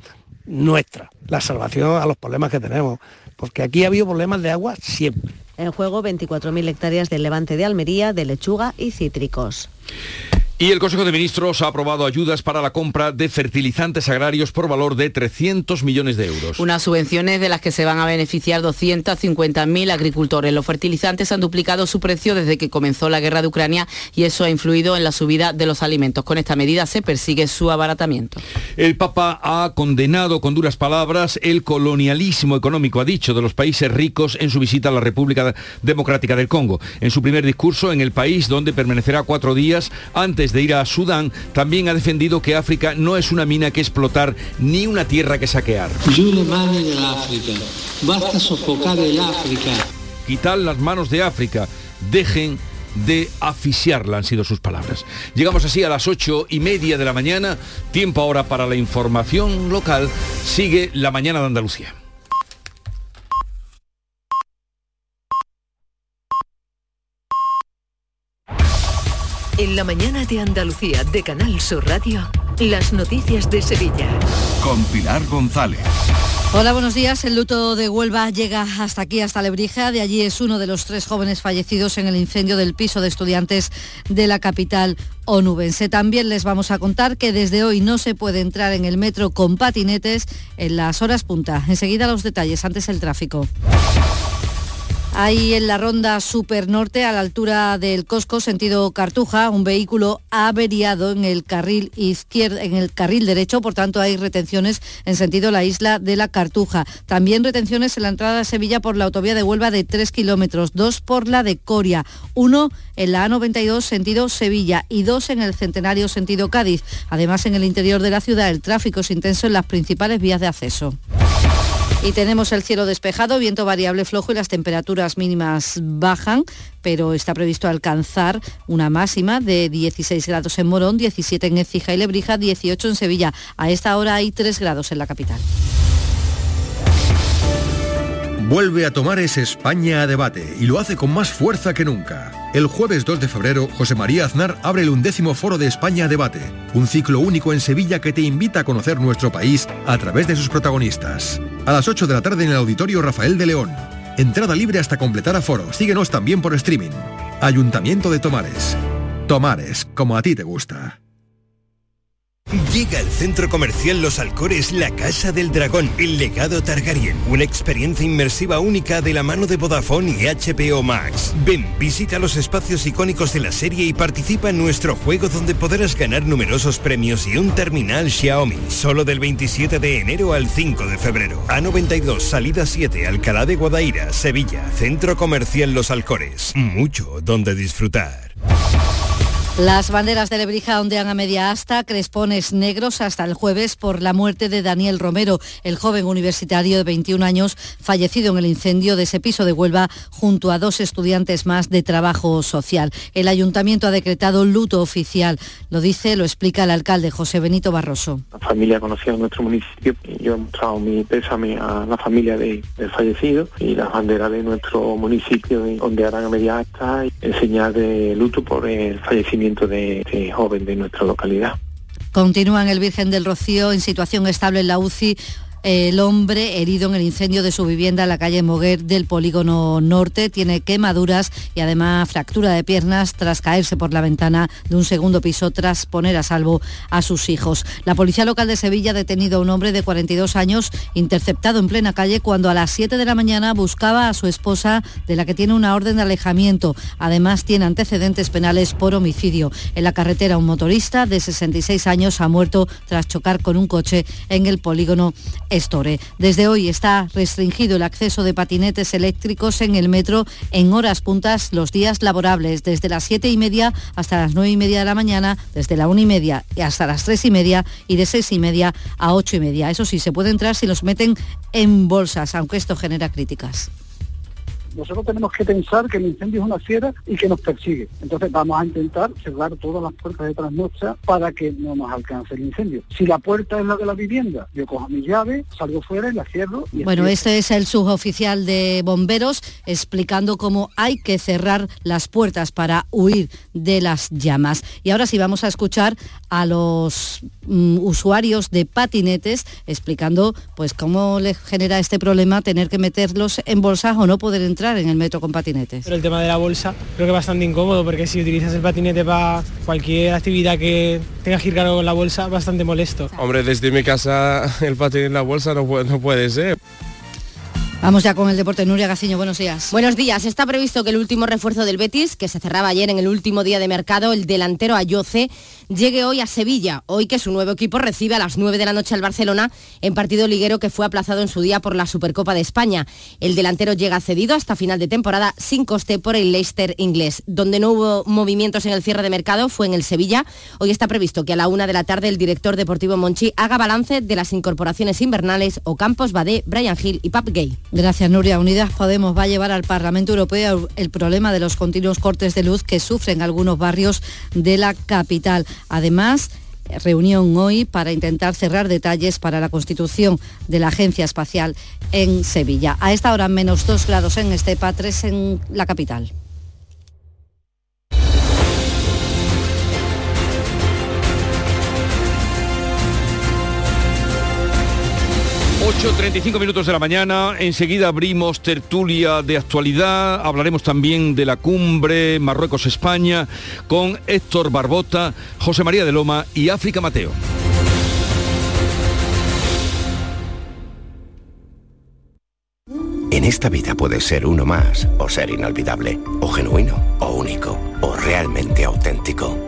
nuestra, la salvación a los problemas que tenemos, porque aquí ha habido problemas de agua siempre. En juego 24.000 hectáreas del levante de Almería, de lechuga y cítricos. Y el Consejo de Ministros ha aprobado ayudas para la compra de fertilizantes agrarios por valor de 300 millones de euros. Unas subvenciones de las que se van a beneficiar 250.000 agricultores. Los fertilizantes han duplicado su precio desde que comenzó la guerra de Ucrania y eso ha influido en la subida de los alimentos. Con esta medida se persigue su abaratamiento. El Papa ha condenado con duras palabras el colonialismo económico, ha dicho, de los países ricos en su visita a la República Democrática del Congo. En su primer discurso en el país, donde permanecerá cuatro días antes de ir a Sudán, también ha defendido que África no es una mina que explotar ni una tierra que saquear. Basta sofocar el África. Quitar las manos de África. Dejen de asfixiarla, han sido sus palabras. Llegamos así a las ocho y media de la mañana, tiempo ahora para la información local. Sigue la mañana de Andalucía. En la mañana de Andalucía de Canal Sur Radio, las noticias de Sevilla. Con Pilar González. Hola, buenos días. El luto de Huelva llega hasta aquí, hasta Lebrija. De allí es uno de los tres jóvenes fallecidos en el incendio del piso de estudiantes de la capital onubense. También les vamos a contar que desde hoy no se puede entrar en el metro con patinetes en las horas punta. Enseguida los detalles, antes el tráfico. Ahí en la ronda Super Norte, a la altura del Cosco, sentido Cartuja, un vehículo averiado en el carril izquierdo, en el carril derecho, por tanto hay retenciones en sentido la isla de la Cartuja. También retenciones en la entrada a Sevilla por la autovía de Huelva de 3 kilómetros, dos por la de Coria, uno en la A92 sentido Sevilla y dos en el Centenario sentido Cádiz. Además, en el interior de la ciudad el tráfico es intenso en las principales vías de acceso. Y tenemos el cielo despejado, viento variable flojo y las temperaturas mínimas bajan, pero está previsto alcanzar una máxima de 16 grados en Morón, 17 en Écija y Lebrija, 18 en Sevilla. A esta hora hay 3 grados en la capital. Vuelve a tomar ese España a debate y lo hace con más fuerza que nunca. El jueves 2 de febrero, José María Aznar abre el undécimo Foro de España debate, un ciclo único en Sevilla que te invita a conocer nuestro país a través de sus protagonistas. A las 8 de la tarde en el Auditorio Rafael de León. Entrada libre hasta completar aforo. Síguenos también por streaming. Ayuntamiento de Tomares. Tomares, como a ti te gusta. Llega al centro comercial Los Alcores La Casa del Dragón, el legado Targaryen, una experiencia inmersiva única de la mano de Vodafone y HBO Max. Ven, visita los espacios icónicos de la serie y participa en nuestro juego donde podrás ganar numerosos premios y un terminal Xiaomi, solo del 27 de enero al 5 de febrero. A92, salida 7, Alcalá de Guadaira, Sevilla, Centro Comercial Los Alcores. Mucho donde disfrutar. Las banderas de Lebrija ondean a media asta, crespones negros hasta el jueves por la muerte de Daniel Romero, el joven universitario de 21 años fallecido en el incendio de ese piso de Huelva junto a dos estudiantes más de trabajo social. El ayuntamiento ha decretado luto oficial. Lo dice, lo explica el alcalde José Benito Barroso. La familia conocida en nuestro municipio yo he mostrado mi pésame a la familia del fallecido y las banderas de nuestro municipio ondearán a media asta en señal de luto por el fallecimiento de este joven de nuestra localidad. Continúan el Virgen del Rocío en situación estable en la UCI el hombre herido en el incendio de su vivienda en la calle Moguer del polígono norte tiene quemaduras y además fractura de piernas tras caerse por la ventana de un segundo piso tras poner a salvo a sus hijos. La policía local de Sevilla ha detenido a un hombre de 42 años interceptado en plena calle cuando a las 7 de la mañana buscaba a su esposa de la que tiene una orden de alejamiento. Además tiene antecedentes penales por homicidio. En la carretera un motorista de 66 años ha muerto tras chocar con un coche en el polígono Estore. Desde hoy está restringido el acceso de patinetes eléctricos en el metro en horas puntas los días laborables, desde las 7 y media hasta las 9 y media de la mañana, desde la 1 y media hasta las 3 y media y de 6 y media a 8 y media. Eso sí, se puede entrar si los meten en bolsas, aunque esto genera críticas nosotros tenemos que pensar que el incendio es una fiera y que nos persigue. Entonces vamos a intentar cerrar todas las puertas de trasnocha para que no nos alcance el incendio. Si la puerta es la de la vivienda, yo cojo mi llave, salgo fuera y la cierro. Y bueno, este es el suboficial de bomberos explicando cómo hay que cerrar las puertas para huir de las llamas. Y ahora sí vamos a escuchar a los mm, usuarios de patinetes explicando pues cómo les genera este problema tener que meterlos en bolsas o no poder entrar entrar en el metro con patinetes. Pero el tema de la bolsa creo que es bastante incómodo porque si utilizas el patinete para cualquier actividad que tengas que ir cargado con la bolsa, bastante molesto. Hombre, desde mi casa el patinete en la bolsa no puede, no puede ser. Vamos ya con el deporte. Nuria Gaciño, buenos días. Buenos días. Está previsto que el último refuerzo del Betis, que se cerraba ayer en el último día de mercado, el delantero Ayoce, llegue hoy a Sevilla, hoy que su nuevo equipo recibe a las 9 de la noche al Barcelona en partido liguero que fue aplazado en su día por la Supercopa de España. El delantero llega cedido hasta final de temporada sin coste por el Leicester inglés. Donde no hubo movimientos en el cierre de mercado fue en el Sevilla. Hoy está previsto que a la una de la tarde el director deportivo Monchi haga balance de las incorporaciones invernales o Campos, Badé, Brian Hill y Pap Gay. Gracias, Nuria. Unidas Podemos va a llevar al Parlamento Europeo el problema de los continuos cortes de luz que sufren algunos barrios de la capital. Además, reunión hoy para intentar cerrar detalles para la constitución de la Agencia Espacial en Sevilla. A esta hora menos 2 grados en Estepa, 3 en la capital. 8.35 minutos de la mañana, enseguida abrimos tertulia de actualidad, hablaremos también de la cumbre Marruecos-España con Héctor Barbota, José María de Loma y África Mateo. En esta vida puedes ser uno más, o ser inolvidable, o genuino, o único, o realmente auténtico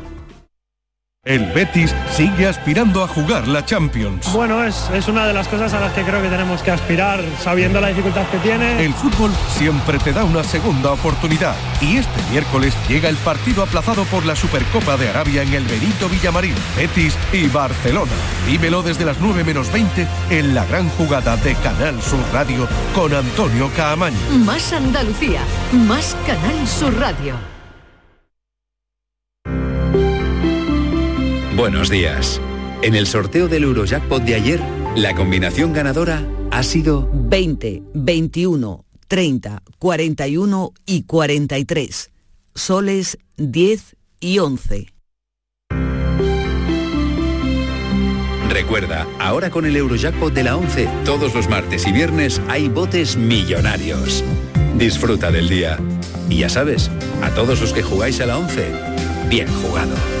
El Betis sigue aspirando a jugar la Champions. Bueno, es, es una de las cosas a las que creo que tenemos que aspirar, sabiendo la dificultad que tiene. El fútbol siempre te da una segunda oportunidad y este miércoles llega el partido aplazado por la Supercopa de Arabia en el Benito Villamarín, Betis y Barcelona. Vívelo desde las 9 menos 20 en la gran jugada de Canal Sur Radio con Antonio Caamaño. Más Andalucía, más Canal Sur Radio. Buenos días. En el sorteo del Eurojackpot de ayer, la combinación ganadora ha sido 20, 21, 30, 41 y 43. Soles 10 y 11. Recuerda, ahora con el Eurojackpot de la 11, todos los martes y viernes hay botes millonarios. Disfruta del día. Y ya sabes, a todos los que jugáis a la 11, bien jugado.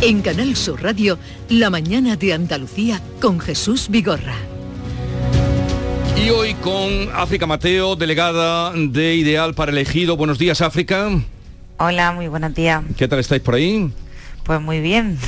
En Canal Sur Radio, La mañana de Andalucía con Jesús Vigorra. Y hoy con África Mateo, delegada de Ideal para Elegido. Buenos días, África. Hola, muy buenos días. ¿Qué tal estáis por ahí? Pues muy bien.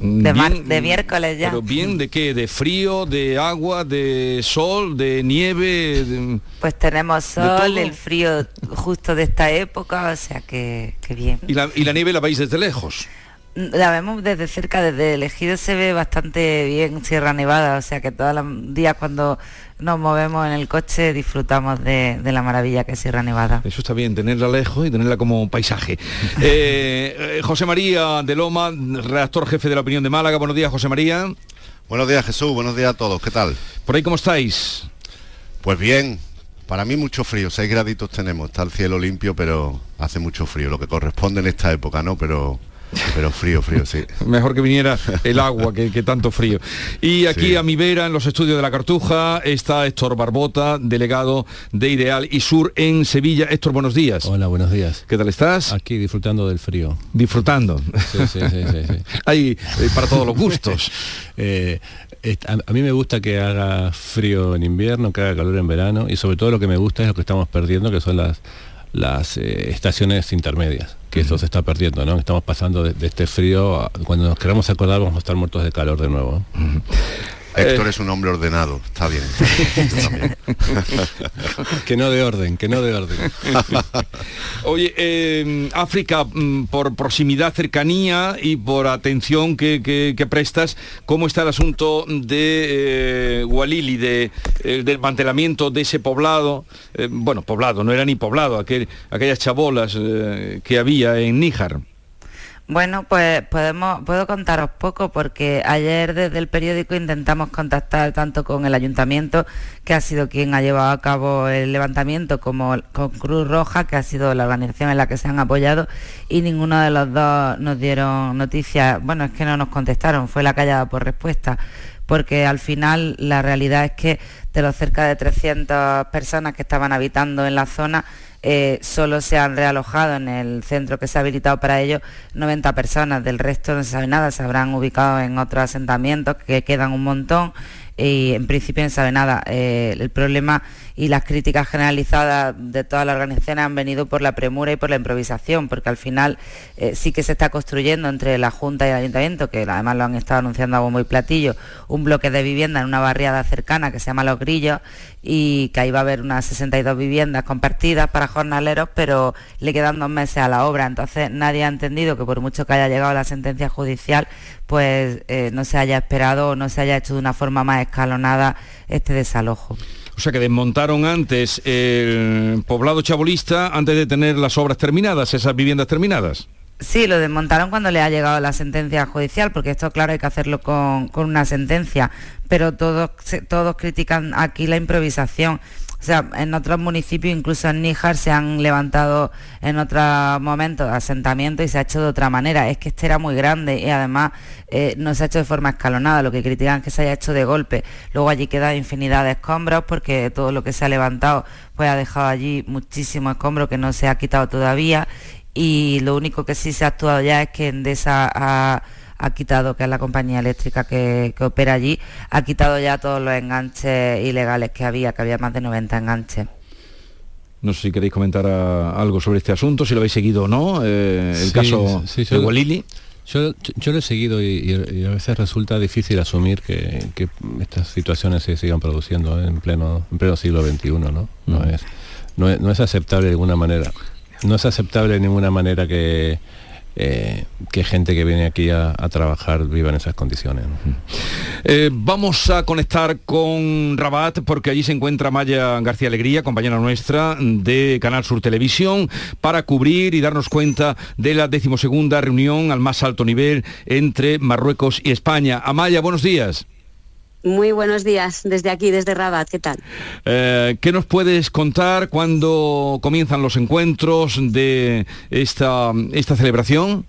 De, mar- Bien, de miércoles ya. ¿Pero bien de qué? ¿De frío, de agua, de sol, de nieve? de- Pues tenemos sol, el frío justo de esta época, o sea que, que bien. ¿Y, la, y la nieve la veis desde lejos? La vemos desde cerca, desde el ejido se ve bastante bien Sierra Nevada, o sea que todos los días cuando nos movemos en el coche disfrutamos de, de la maravilla que es Sierra Nevada. Eso está bien, tenerla lejos y tenerla como paisaje. Eh, eh, José María de Loma, redactor jefe de la opinión de Málaga. Buenos días, José María. Buenos días Jesús, buenos días a todos, ¿qué tal? ¿Por ahí cómo estáis? Pues bien, para mí mucho frío, 6 graditos tenemos, está el cielo limpio, pero hace mucho frío, lo que corresponde en esta época, ¿no? Pero, pero frío, frío, sí. Mejor que viniera el agua que, que tanto frío. Y aquí Sí. a mi vera, en los estudios de la Cartuja, está Héctor Barbota, delegado de Ideal y Sur en Sevilla. Héctor, buenos días. Hola, buenos días. ¿Qué tal estás? Aquí disfrutando del frío. Disfrutando. Sí, sí, sí, sí, sí. Hay eh, para todos los gustos. Eh, a mí me gusta que haga frío en invierno, que haga calor en verano y sobre todo lo que me gusta es lo que estamos perdiendo, que son las, las eh, estaciones intermedias. Que eso se está perdiendo, ¿no? Estamos pasando de, este frío, cuando nos queramos acordar vamos a estar muertos de calor de nuevo. Héctor es un hombre ordenado, está bien. Está bien. que no de orden, que no de orden. Oye, eh, África, mm, por proximidad, cercanía y por atención que, que- que prestas, ¿cómo está el asunto de eh, Walili, de, eh, del mantelamiento de ese poblado? Eh, bueno, poblado, no era ni poblado, aquel- aquellas chabolas eh, que había en Níjar. Bueno, pues podemos, puedo contaros poco porque ayer desde el periódico intentamos contactar tanto con el ayuntamiento, que ha sido quien ha llevado a cabo el levantamiento, como con Cruz Roja, que ha sido la organización en la que se han apoyado, y ninguno de los dos nos dieron noticias, bueno, es que no nos contestaron, fue la callada por respuesta porque al final la realidad es que de los cerca de 300 personas que estaban habitando en la zona, eh, solo se han realojado en el centro que se ha habilitado para ello 90 personas, del resto no se sabe nada, se habrán ubicado en otros asentamientos que quedan un montón y en principio no se sabe nada. Eh, el problema y las críticas generalizadas de todas las organizaciones han venido por la premura y por la improvisación, porque al final eh, sí que se está construyendo entre la Junta y el Ayuntamiento, que además lo han estado anunciando a bombo y platillo, un bloque de vivienda en una barriada cercana que se llama Los Grillos y que ahí va a haber unas 62 viviendas compartidas para jornaleros, pero le quedan dos meses a la obra. Entonces nadie ha entendido que por mucho que haya llegado la sentencia judicial, pues eh, no se haya esperado o no se haya hecho de una forma más escalonada este desalojo. O sea que desmontaron antes el poblado chabolista antes de tener las obras terminadas, esas viviendas terminadas. Sí, lo desmontaron cuando le ha llegado la sentencia judicial, porque esto, claro, hay que hacerlo con, con una sentencia, pero todos, todos critican aquí la improvisación. O sea, en otros municipios, incluso en Níjar, se han levantado en otros momentos asentamientos y se ha hecho de otra manera. Es que este era muy grande y además eh, no se ha hecho de forma escalonada. Lo que critican es que se haya hecho de golpe. Luego allí queda infinidad de escombros porque todo lo que se ha levantado pues ha dejado allí muchísimo escombro que no se ha quitado todavía y lo único que sí se ha actuado ya es que Endesa ha, ha quitado, que es la compañía eléctrica que, que opera allí, ha quitado ya todos los enganches ilegales que había, que había más de 90 enganches. No sé si queréis comentar ah, algo sobre este asunto, si lo habéis seguido o no, eh, el Sí, caso sí, de yo- Walili. Yo, yo lo he seguido y, y- y a veces resulta difícil asumir que, que estas situaciones se sigan produciendo en pleno, en pleno siglo XXI, ¿no? No, Mm. es, no, es, no es aceptable de ninguna manera. No es aceptable de ninguna manera que, eh, que gente que viene aquí a, trabajar viva en esas condiciones. ¿no? Eh, vamos a conectar con Rabat porque allí se encuentra Maya García Alegría, compañera nuestra de Canal Sur Televisión, para cubrir y darnos cuenta de la decimosegunda reunión al más alto nivel entre Marruecos y España. Amaya, buenos días. Muy buenos días desde aquí, desde Rabat. ¿Qué tal? Eh, ¿Qué nos puedes contar cuando comienzan los encuentros de esta, esta celebración?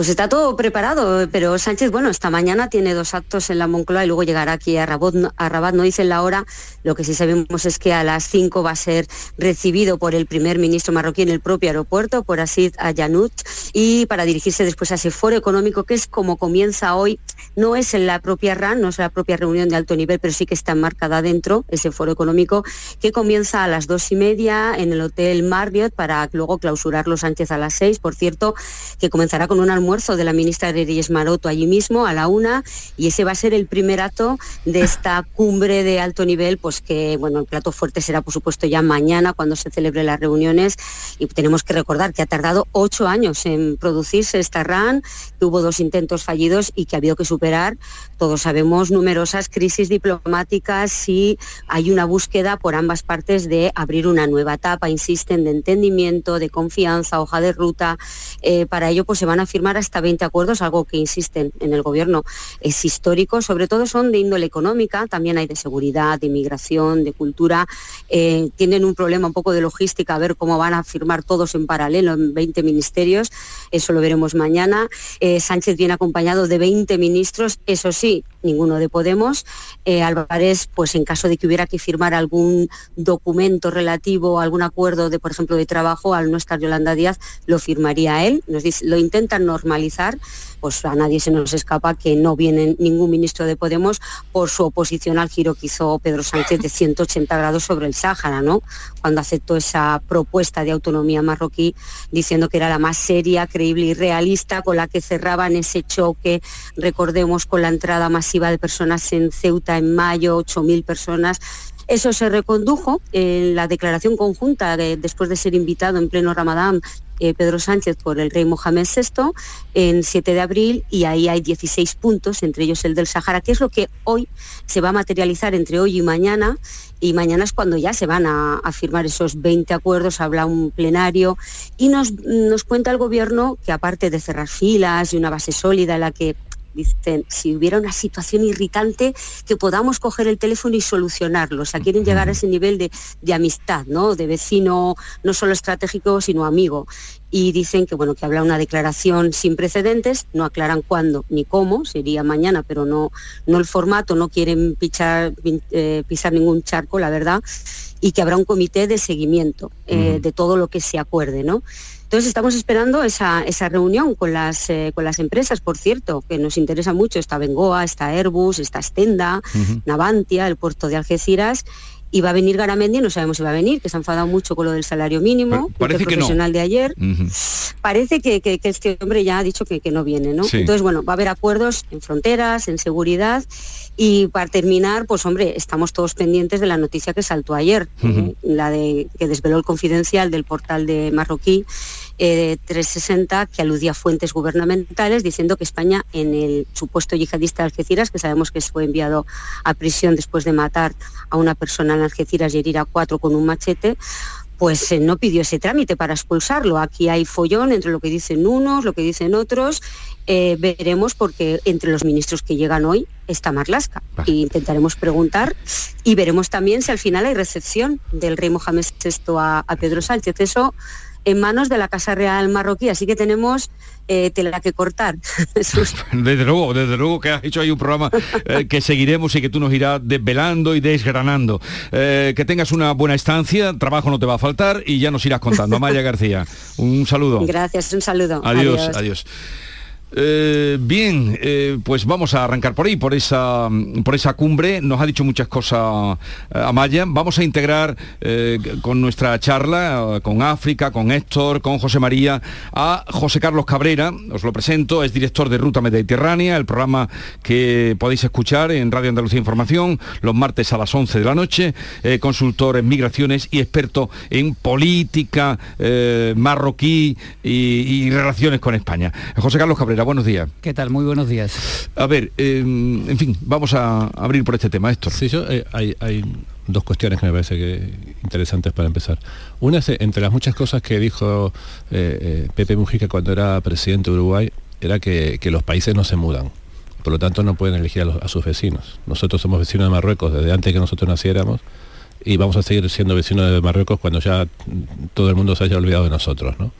Pues está todo preparado, pero Sánchez, bueno, esta mañana tiene dos actos en la Moncloa y luego llegará aquí a Rabat, no dicen la hora, lo que sí sabemos es que a las 5 va a ser recibido por el primer ministro marroquí en el propio aeropuerto, por Asid Ayanout, y para dirigirse después a ese foro económico que es como comienza hoy, no es en la propia RAN, no es la propia reunión de alto nivel, pero sí que está enmarcada dentro, ese foro económico, que comienza a las dos y media en el Hotel Marriott para luego clausurarlo Sánchez a las seis, por cierto, que comenzará con un almuerzo de la ministra de Reyes Maroto allí mismo a la una y ese va a ser el primer acto de esta cumbre de alto nivel, pues que bueno, el plato fuerte será por supuesto ya mañana cuando se celebre las reuniones. Y tenemos que recordar que ha tardado ocho años en producirse esta RAN, que hubo dos intentos fallidos y que ha habido que superar, todos sabemos, numerosas crisis diplomáticas y hay una búsqueda por ambas partes de abrir una nueva etapa, insisten, de entendimiento, de confianza, hoja de ruta. Eh, para ello pues se van a firmar hasta 20 acuerdos, algo que insisten en el gobierno es histórico, sobre todo son de índole económica, también hay de seguridad, de inmigración, de cultura, Eh, tienen un problema un poco de logística, a ver cómo van a firmar todos en paralelo en 20 ministerios, eso lo veremos mañana. Eh, Sánchez viene acompañado de 20 ministros, eso sí, ninguno de Podemos. Eh, Álvarez, pues en caso de que hubiera que firmar algún documento relativo a algún acuerdo de, por ejemplo, de trabajo, al no estar Yolanda Díaz, lo firmaría él. Nos dice, lo intentan normalizar, pues a nadie se nos escapa que no viene ningún ministro de Podemos por su oposición al giro que hizo Pedro Sánchez de 180 grados sobre el Sáhara, ¿no? Cuando aceptó esa propuesta de autonomía marroquí diciendo que era la más seria, creíble y realista con la que cerraban ese choque, recordemos, con la entrada masiva de personas en Ceuta en mayo, 8.000 personas. Eso se recondujo en la declaración conjunta de, después de ser invitado en pleno Ramadán eh, Pedro Sánchez por el rey Mohamed VI en 7 de abril y ahí hay 16 puntos, entre ellos el del Sahara, que es lo que hoy se va a materializar entre hoy y mañana. Y mañana es cuando ya se van a, a firmar esos 20 acuerdos, habla un plenario y nos, nos cuenta el gobierno que aparte de cerrar filas y una base sólida en la que dicen, si hubiera una situación irritante, que podamos coger el teléfono y solucionarlo. O sea, quieren llegar a ese nivel de, de amistad, ¿no? De vecino, no solo estratégico, sino amigo. Y dicen que, bueno, que habla una declaración sin precedentes, no aclaran cuándo ni cómo, sería mañana, pero no, no el formato, no quieren pichar, eh, pisar ningún charco, la verdad, y que habrá un comité de seguimiento eh, de todo lo que se acuerde, ¿no? Entonces estamos esperando esa, esa reunión con las, eh, con las empresas, por cierto, que nos interesa mucho. Está Bengoa, está Airbus, está Stenda, Navantia, el puerto de Algeciras. Y va a venir Garamendi, no sabemos si va a venir, que se ha enfadado mucho con lo del salario mínimo, parece el que no. profesional de ayer. Parece que, que- que este hombre ya ha dicho que, que no viene, ¿no? Sí. Entonces, bueno, va a haber acuerdos en fronteras, en seguridad. Y para terminar, pues hombre, estamos todos pendientes de la noticia que saltó ayer, Ujú. la de que desveló el confidencial del portal de Marroquí eh, 360 que aludía a fuentes gubernamentales diciendo que España en el supuesto yihadista de Algeciras, que sabemos que fue enviado a prisión después de matar a una persona en Algeciras y herir a cuatro con un machete, pues eh, no pidió ese trámite para expulsarlo. Aquí hay follón entre lo que dicen unos, lo que dicen otros. Eh, veremos porque entre los ministros que llegan hoy está Marlasca. Y intentaremos preguntar y veremos también si al final hay recepción del rey Mohamed VI a, a Pedro Sánchez. Eso en manos de la Casa Real marroquí, así que tenemos eh, tela que cortar. Desde luego, desde luego que has hecho ahí un programa eh, que seguiremos y que tú nos irás desvelando y desgranando. Eh, que tengas una buena estancia, trabajo no te va a faltar y ya nos irás contando. Amaya García, un saludo. Gracias, un saludo. Adiós, adiós. Eh, bien, eh, pues vamos a arrancar por ahí, por esa, por esa cumbre. Nos ha dicho muchas cosas eh, Amaya. Vamos a integrar con nuestra charla, con África, con Héctor, con José María, a José Carlos Cabrera. Os lo presento, es director de Ruta Mediterránea, el programa que podéis escuchar en Radio Andalucía Información los martes a las 11 de la noche, consultor en migraciones y experto en política marroquí y, y relaciones con España. José Carlos Cabrera, buenos días. ¿Qué tal? Muy buenos días. A ver, eh, en fin, vamos a abrir por este tema, Héctor. Sí, yo, eh, hay, hay dos cuestiones que me parece que interesantes para empezar. Una es, eh, entre las muchas cosas que dijo eh, eh, Pepe Mujica cuando era presidente de Uruguay, era que, que los países no se mudan. Por lo tanto, no pueden elegir a, los- a sus vecinos. Nosotros somos vecinos de Marruecos desde antes que nosotros naciéramos y vamos a seguir siendo vecinos de Marruecos cuando ya todo el mundo se haya olvidado de nosotros. ¿no?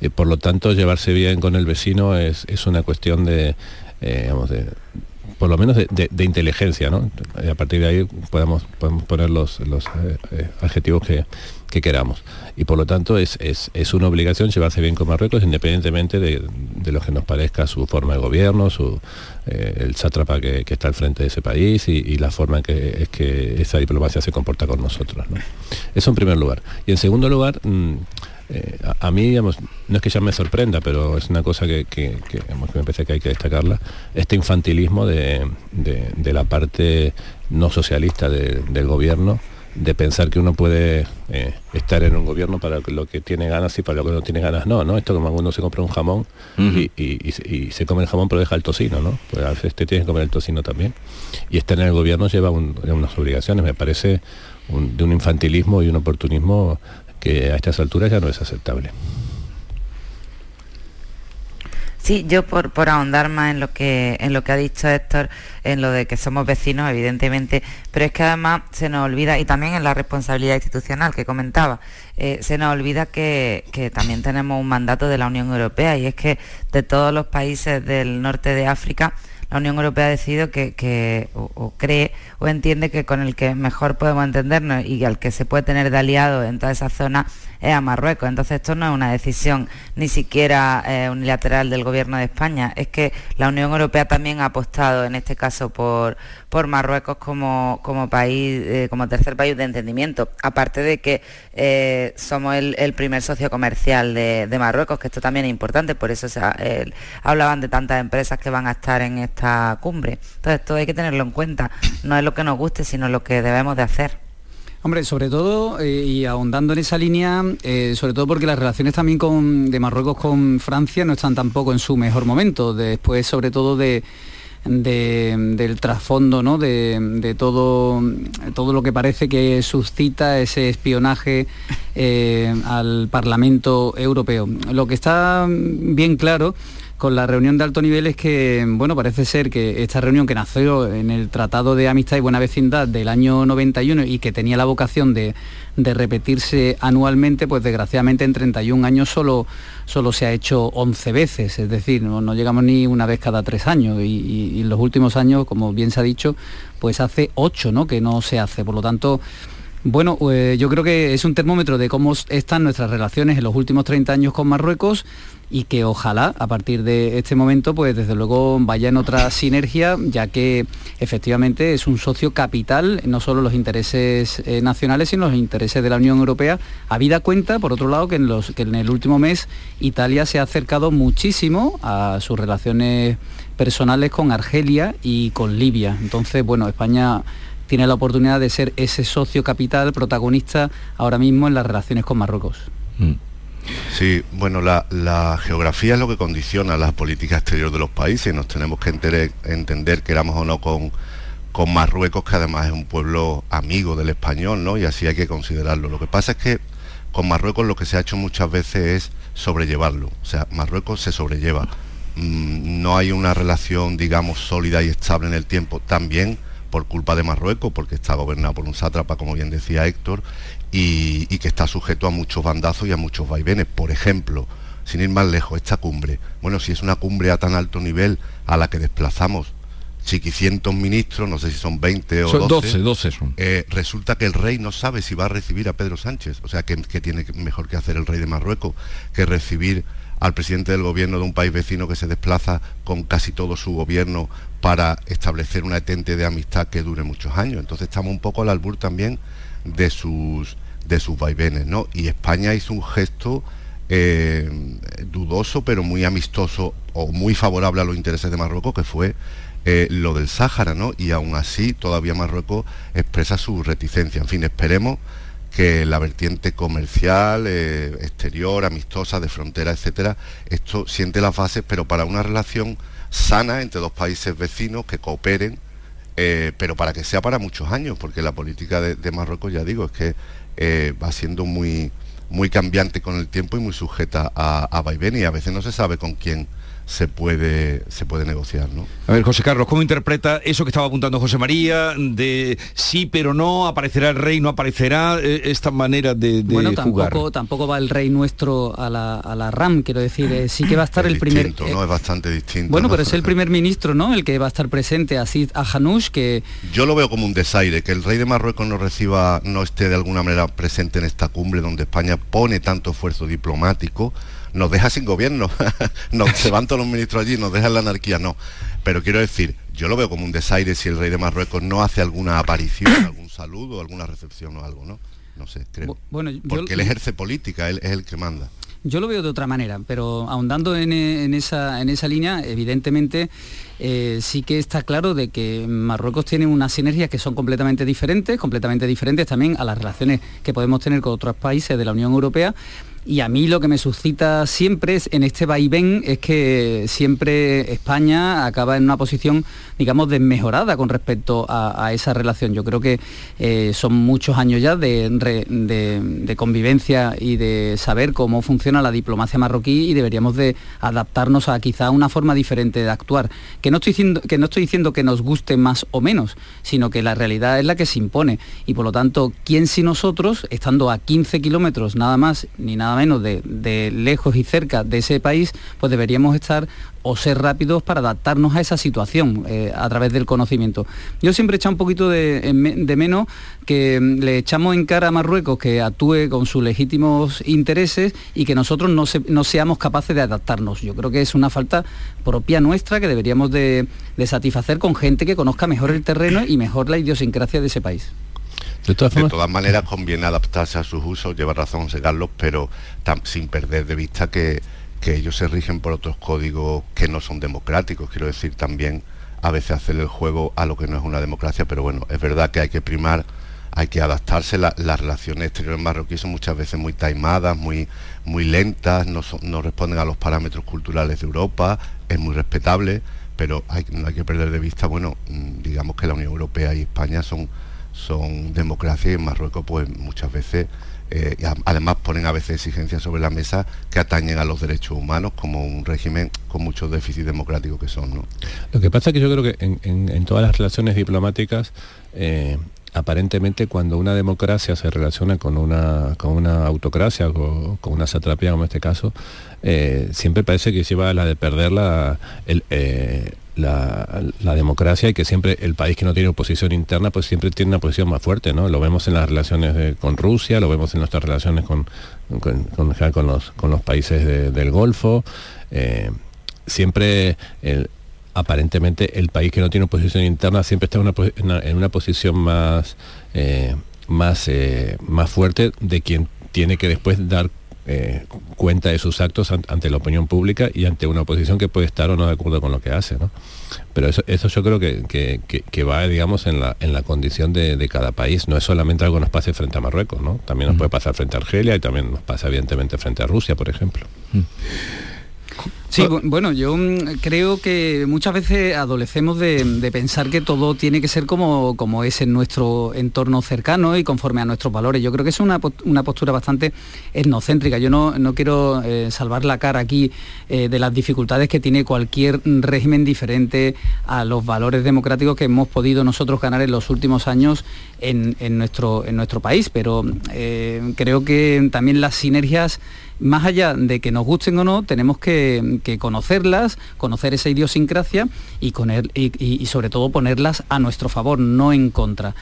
Eh, por lo tanto, llevarse bien con el vecino es, es una cuestión de, eh, digamos, de, por lo menos de, de- de inteligencia, ¿no? Y a partir de ahí podemos, podemos poner los, los, eh, eh, adjetivos que, que queramos. Y por lo tanto es, es- es una obligación llevarse bien con Marruecos independientemente de, de lo que nos parezca su forma de gobierno, su, eh, el sátrapa que, está al frente de ese país y, la forma en que, es que esa diplomacia se comporta con nosotros. ¿no? Eso en primer lugar. Y en segundo lugar, mm, eh, a, mí, digamos, no es que ya me sorprenda, pero es una cosa que, que- que, me parece que hay que destacarla, este infantilismo de, de- la parte no socialista de- del gobierno, de pensar que uno puede eh, estar en un gobierno para lo que tiene ganas y para lo que no tiene ganas no, ¿no? Esto como uno se compra un jamón y, y- y se- y se come el jamón pero deja el tocino, ¿no? Pues a veces te tienes que comer el tocino también. Y estar en el gobierno lleva un- unas obligaciones, me parece un- de un infantilismo y un oportunismo que a estas alturas ya no es aceptable. Sí, yo por, por ahondar más en lo que en lo que ha dicho Héctor, en lo de que somos vecinos, evidentemente, pero es que además se nos olvida, y también en la responsabilidad institucional que comentaba, eh, se nos olvida que, que también tenemos un mandato de la Unión Europea y es que de todos los países del norte de África, la Unión Europea ha decidido que, o, cree o entiende que con el que mejor podemos entendernos y al que se puede tener de aliado en toda esa zona es a Marruecos. Entonces esto no es una decisión ni siquiera eh, unilateral del Gobierno de España, es que la Unión Europea también ha apostado en este caso por, por Marruecos como, como país, eh, como tercer país de entendimiento, aparte de que eh, somos el, primer socio comercial de, Marruecos, que esto también es importante, por eso hablaban de tantas empresas que van a estar en esta cumbre. Entonces todo hay que tenerlo en cuenta, no es lo que nos guste, sino lo que debemos de hacer. Hombre, sobre todo, eh, y ahondando en esa línea, eh, sobre todo porque las relaciones también de Marruecos con Francia no están tampoco en su mejor momento, después sobre todo de, del trasfondo ¿no? de, todo, todo lo que parece que suscita ese espionaje eh, al Parlamento Europeo. Lo que está bien claro con la reunión de alto nivel es que, bueno, parece ser que esta reunión que nació en el Tratado de Amistad y Buena Vecindad del año 91 y que tenía la vocación de, repetirse anualmente, pues desgraciadamente en 31 años solo, solo se ha hecho 11 veces, es decir, no, llegamos ni una vez cada tres años y, en los últimos años, como bien se ha dicho, pues hace 8 ¿no? que no se hace, por lo tanto... Bueno, pues yo creo que es un termómetro de cómo están nuestras relaciones en los últimos 30 años con Marruecos y que ojalá a partir de este momento pues desde luego vaya en otra sinergia ya que efectivamente es un socio capital no solo los intereses eh, nacionales sino los intereses de la Unión Europea. Habida cuenta por otro lado que en, los, que en el último mes Italia se ha acercado muchísimo a sus relaciones personales con Argelia y con Libia. Entonces bueno España tiene la oportunidad de ser ese socio capital protagonista ahora mismo en las relaciones con Marruecos. Mm. Sí, bueno, la, geografía es lo que condiciona la política exterior de los países. Nos tenemos que entender, entender queramos o no, con, con Marruecos, que además es un pueblo amigo del español, ¿no? Y así hay que considerarlo. Lo que pasa es que con Marruecos lo que se ha hecho muchas veces es sobrellevarlo. O sea, Marruecos se sobrelleva. Mm, no hay una relación, digamos, sólida y estable en el tiempo. También por culpa de Marruecos, porque está gobernado por un sátrapa, como bien decía Héctor, y, que está sujeto a muchos bandazos y a muchos vaivenes. Por ejemplo, sin ir más lejos, esta cumbre. Bueno, si es una cumbre a tan alto nivel a la que desplazamos chiquicientos ministros, no sé si son 20 o son 12, 12, son. Eh, resulta que el rey no sabe si va a recibir a Pedro Sánchez. O sea, que, que tiene mejor que hacer el rey de Marruecos que recibir al presidente del gobierno de un país vecino que se desplaza con casi todo su gobierno para establecer una etente de amistad que dure muchos años. Entonces estamos un poco al albur también de sus, de sus vaivenes, ¿no? Y España hizo un gesto eh, dudoso pero muy amistoso o muy favorable a los intereses de Marruecos, que fue eh, lo del Sáhara, ¿no? Y aún así todavía Marruecos expresa su reticencia. En fin, esperemos que la vertiente comercial, eh, exterior, amistosa, de frontera, etcétera, esto siente las bases, pero para una relación sana entre dos países vecinos que cooperen, eh, pero para que sea para muchos años, porque la política de, Marruecos, ya digo, es que eh, va siendo muy, muy cambiante con el tiempo y muy sujeta a, a y a veces no se sabe con quién se puede, se puede negociar. ¿no? A ver, José Carlos, ¿cómo interpreta eso que estaba apuntando José María, de sí pero no, aparecerá el rey, no aparecerá, eh, esta manera de, de bueno, tampoco, tampoco va el rey nuestro a la, a la RAM, quiero decir, eh, sí que va a estar el primer... Distinto, ¿no? Es bastante distinto. Bueno, pero es el primer ministro, ¿no? El que va a estar presente, así a Hanouch, que... Yo lo veo como un desaire, que el rey de Marruecos no reciba, no esté de alguna manera presente en esta cumbre donde España pone tanto esfuerzo diplomático, nos deja sin gobierno, nos, se van todos los ministros allí, nos deja la anarquía, no. Pero quiero decir, yo lo veo como un desaire si el rey de Marruecos no hace alguna aparición, algún saludo, alguna recepción o algo, ¿no? No sé, creo. Bueno, Porque él ejerce política, él es el que manda. Yo lo veo de otra manera, pero ahondando en, esa, en esa línea, evidentemente eh, sí que está claro de que Marruecos tiene unas sinergias que son completamente diferentes, completamente diferentes también a las relaciones que podemos tener con otros países de la Unión Europea, y a mí lo que me suscita siempre es, en este vaivén es que siempre España acaba en una posición, digamos, desmejorada con respecto a, esa relación. Yo creo que eh, son muchos años ya de, convivencia y de saber cómo funciona la diplomacia marroquí y deberíamos de adaptarnos a quizá una forma diferente de actuar, que no estoy diciendo que no estoy diciendo que nos guste más o menos, sino que la realidad es la que se impone y por lo tanto, ¿quién si nosotros, estando a 15 kilómetros nada más ni nada menos de, de lejos y cerca de ese país, pues deberíamos estar o ser rápidos para adaptarnos a esa situación eh, a través del conocimiento. Yo siempre he echado un poquito de, menos que mm, le echamos en cara a Marruecos que actúe con sus legítimos intereses y que nosotros no, no seamos capaces de adaptarnos. Yo creo que es una falta propia nuestra que deberíamos de, satisfacer con gente que conozca mejor el terreno y mejor la idiosincrasia de ese país. De todas, maneras conviene adaptarse a sus usos, lleva razón José Carlos, pero sin perder de vista que, que ellos se rigen por otros códigos que no son democráticos, quiero decir también a veces hacer el juego a lo que no es una democracia, pero bueno, es verdad que hay que primar, hay que adaptarse, las relaciones exteriores marroquíes son muchas veces muy taimadas, muy, muy lentas, no, no responden a los parámetros culturales de Europa, es muy respetable, pero no hay que perder de vista, bueno, mm, digamos que la Unión Europea y España son, son democracias y en Marruecos pues muchas veces eh, además ponen a veces exigencias sobre la mesa que atañen a los derechos humanos como un régimen con mucho déficit democrático que son. ¿no? Lo que pasa es que yo creo que en, todas las relaciones diplomáticas eh, aparentemente cuando una democracia se relaciona con una, con una autocracia o con una satrapia como en este caso, eh, siempre parece que lleva a la de perder la, el, la, democracia y que siempre el país que no tiene oposición interna pues siempre tiene una posición más fuerte, ¿no? Lo vemos en las relaciones con Rusia, lo vemos en nuestras relaciones con, con, los, con los países del Golfo. Eh, siempre aparentemente el país que no tiene oposición interna siempre está en una, posición más, eh, más, eh, más fuerte de quien tiene que después dar eh, cuenta de sus actos ante la opinión pública y ante una oposición que puede estar o no de acuerdo con lo que hace. ¿no? Pero eso, eso yo creo que, va, digamos, en la, en la condición de, cada país. No es solamente algo que nos pase frente a Marruecos, ¿no? También nos puede pasar frente a Argelia y también nos pasa evidentemente frente a Rusia, por ejemplo. Sí, bueno, yo mm, creo que muchas veces adolecemos de, pensar que todo tiene que ser como, como es en nuestro entorno cercano y conforme a nuestros valores. Yo creo que es una, postura bastante etnocéntrica. Yo no, quiero eh, salvar la cara aquí eh, de las dificultades que tiene cualquier régimen diferente a los valores democráticos que hemos podido nosotros ganar en los últimos años en, nuestro, en nuestro país, pero eh, creo que también las sinergias más allá de que nos gusten o no, tenemos que, conocerlas, conocer esa idiosincrasia y, y, sobre todo ponerlas a nuestro favor, no en contra.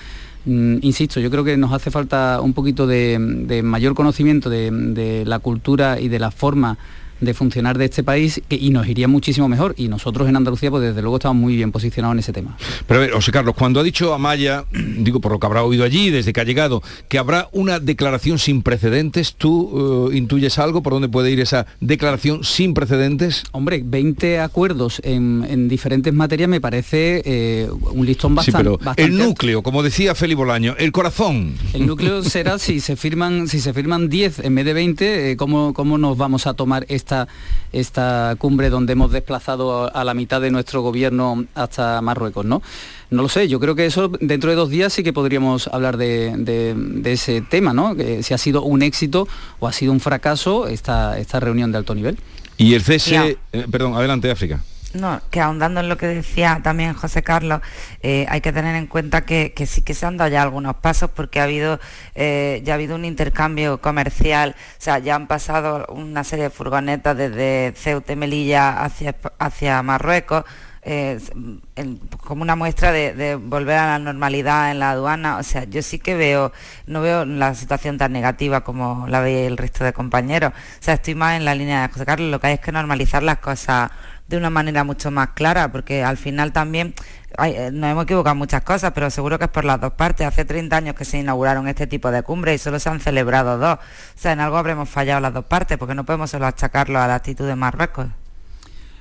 Mm, insisto, yo creo que nos hace falta un poquito de, mayor conocimiento de, la cultura y de la forma de funcionar de este país y nos iría muchísimo mejor. Y nosotros en Andalucía, pues desde luego estamos muy bien posicionados en ese tema. Pero a ver, José Carlos, cuando ha dicho Amaya, digo por lo que habrá oído allí, desde que ha llegado, que habrá una declaración sin precedentes, ¿tú eh, intuyes algo por dónde puede ir esa declaración sin precedentes? Hombre, 20 acuerdos en, diferentes materias me parece eh, un listón bastante, sí, pero El núcleo, como decía Felipe Bolaño, el corazón. El núcleo será si se firman, si se firman 10 en vez de 20, eh, ¿cómo, ¿cómo nos vamos a tomar esta esta, cumbre donde hemos desplazado a la mitad de nuestro gobierno hasta Marruecos, ¿no? No lo sé, yo creo que eso dentro de dos días sí que podríamos hablar de, ese tema, ¿no? Que si ha sido un éxito o ha sido un fracaso esta, esta reunión de alto nivel. Y el cese, eh, perdón, adelante África. No, que ahondando en lo que decía también José Carlos, eh, hay que tener en cuenta que, sí que se han dado ya algunos pasos porque ha habido, eh, ya ha habido un intercambio comercial, o sea, ya han pasado una serie de furgonetas desde Ceuta y Melilla hacia, hacia Marruecos, eh, como una muestra de, volver a la normalidad en la aduana. O sea, yo sí que veo, no veo la situación tan negativa como la ve el resto de compañeros. O sea, estoy más en la línea de José Carlos, lo que hay es que normalizar las cosas de una manera mucho más clara, porque al final también eh, nos hemos equivocado muchas cosas, pero seguro que es por las dos partes. Hace 30 años que se inauguraron este tipo de cumbres y solo se han celebrado dos. O sea, en algo habremos fallado las dos partes, porque no podemos solo achacarlo a la actitud de Marruecos.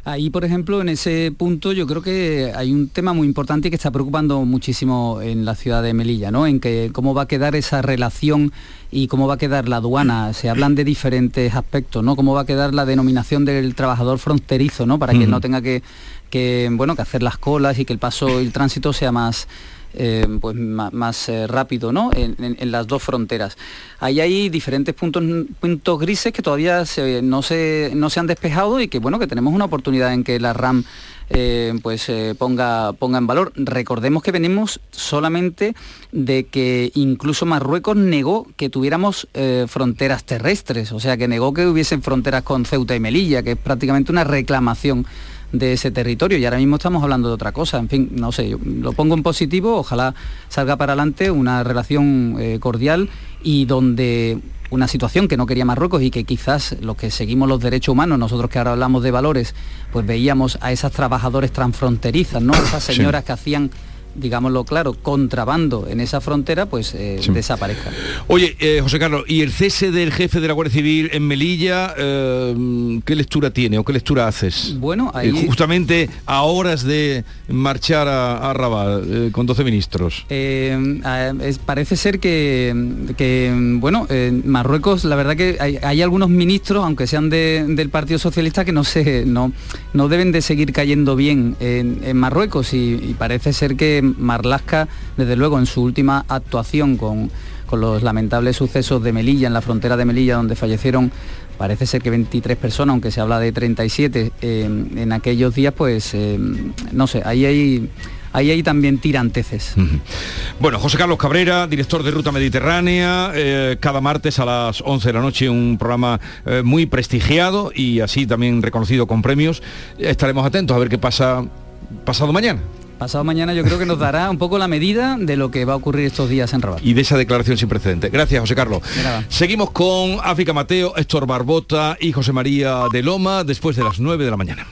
Ahí, por ejemplo, en ese punto yo creo que hay un tema muy importante que está preocupando muchísimo en la ciudad de Melilla, ¿no? En que cómo va a quedar esa relación y cómo va a quedar la aduana. Se hablan de diferentes aspectos, ¿no? Cómo va a quedar la denominación del trabajador fronterizo, ¿no? Para que no tenga que, que, bueno, que hacer las colas y que el paso y el tránsito sea más eh, pues más, eh, rápido ¿no? En, las dos fronteras. Ahí hay diferentes puntos, puntos grises que todavía no, se, no se han despejado y que bueno que tenemos una oportunidad en que la RAM eh, pues ponga, ponga en valor. Recordemos que venimos solamente de que incluso Marruecos negó que tuviéramos fronteras terrestres, o sea, que negó que hubiesen fronteras con Ceuta y Melilla, que es prácticamente una reclamación de ese territorio y ahora mismo estamos hablando de otra cosa. En fin, no sé, yo lo pongo en positivo, ojalá salga para adelante una relación cordial y donde una situación que no quería Marruecos y que quizás los que seguimos los derechos humanos, nosotros que ahora hablamos de valores, pues veíamos a esas trabajadores transfronterizas, ¿no? Esas señoras que hacían digámoslo claro, contrabando en esa frontera, pues eh, desaparezca. Oye, eh, José Carlos, ¿y el cese del jefe de la Guardia Civil en Melilla, eh, qué lectura tiene o qué lectura haces? Bueno, ahí... justamente a horas de marchar a, Rabat con 12 ministros. parece ser que, bueno, en Marruecos, la verdad que hay, algunos ministros, aunque sean del Partido Socialista, que no, se, no, no deben de seguir cayendo bien en, Marruecos y parece ser que Marlasca, desde luego, en su última actuación con, los lamentables sucesos de Melilla, en la frontera de Melilla, donde fallecieron parece ser que 23 personas, aunque se habla de 37 eh, en aquellos días, pues eh, no sé, ahí hay ahí hay también tiranteces. Bueno, José Carlos Cabrera, director de Ruta Mediterránea, eh, cada martes a las 11 de la noche un programa muy prestigiado y así también reconocido con premios. Estaremos atentos a ver qué pasa pasado mañana. Pasado mañana yo creo que nos dará un poco la medida de lo que va a ocurrir estos días en Rabat. Y de esa declaración sin precedentes. Gracias, José Carlos. Seguimos con África Mateo, Héctor Barbota y José María de Loma después de las 9 de la mañana.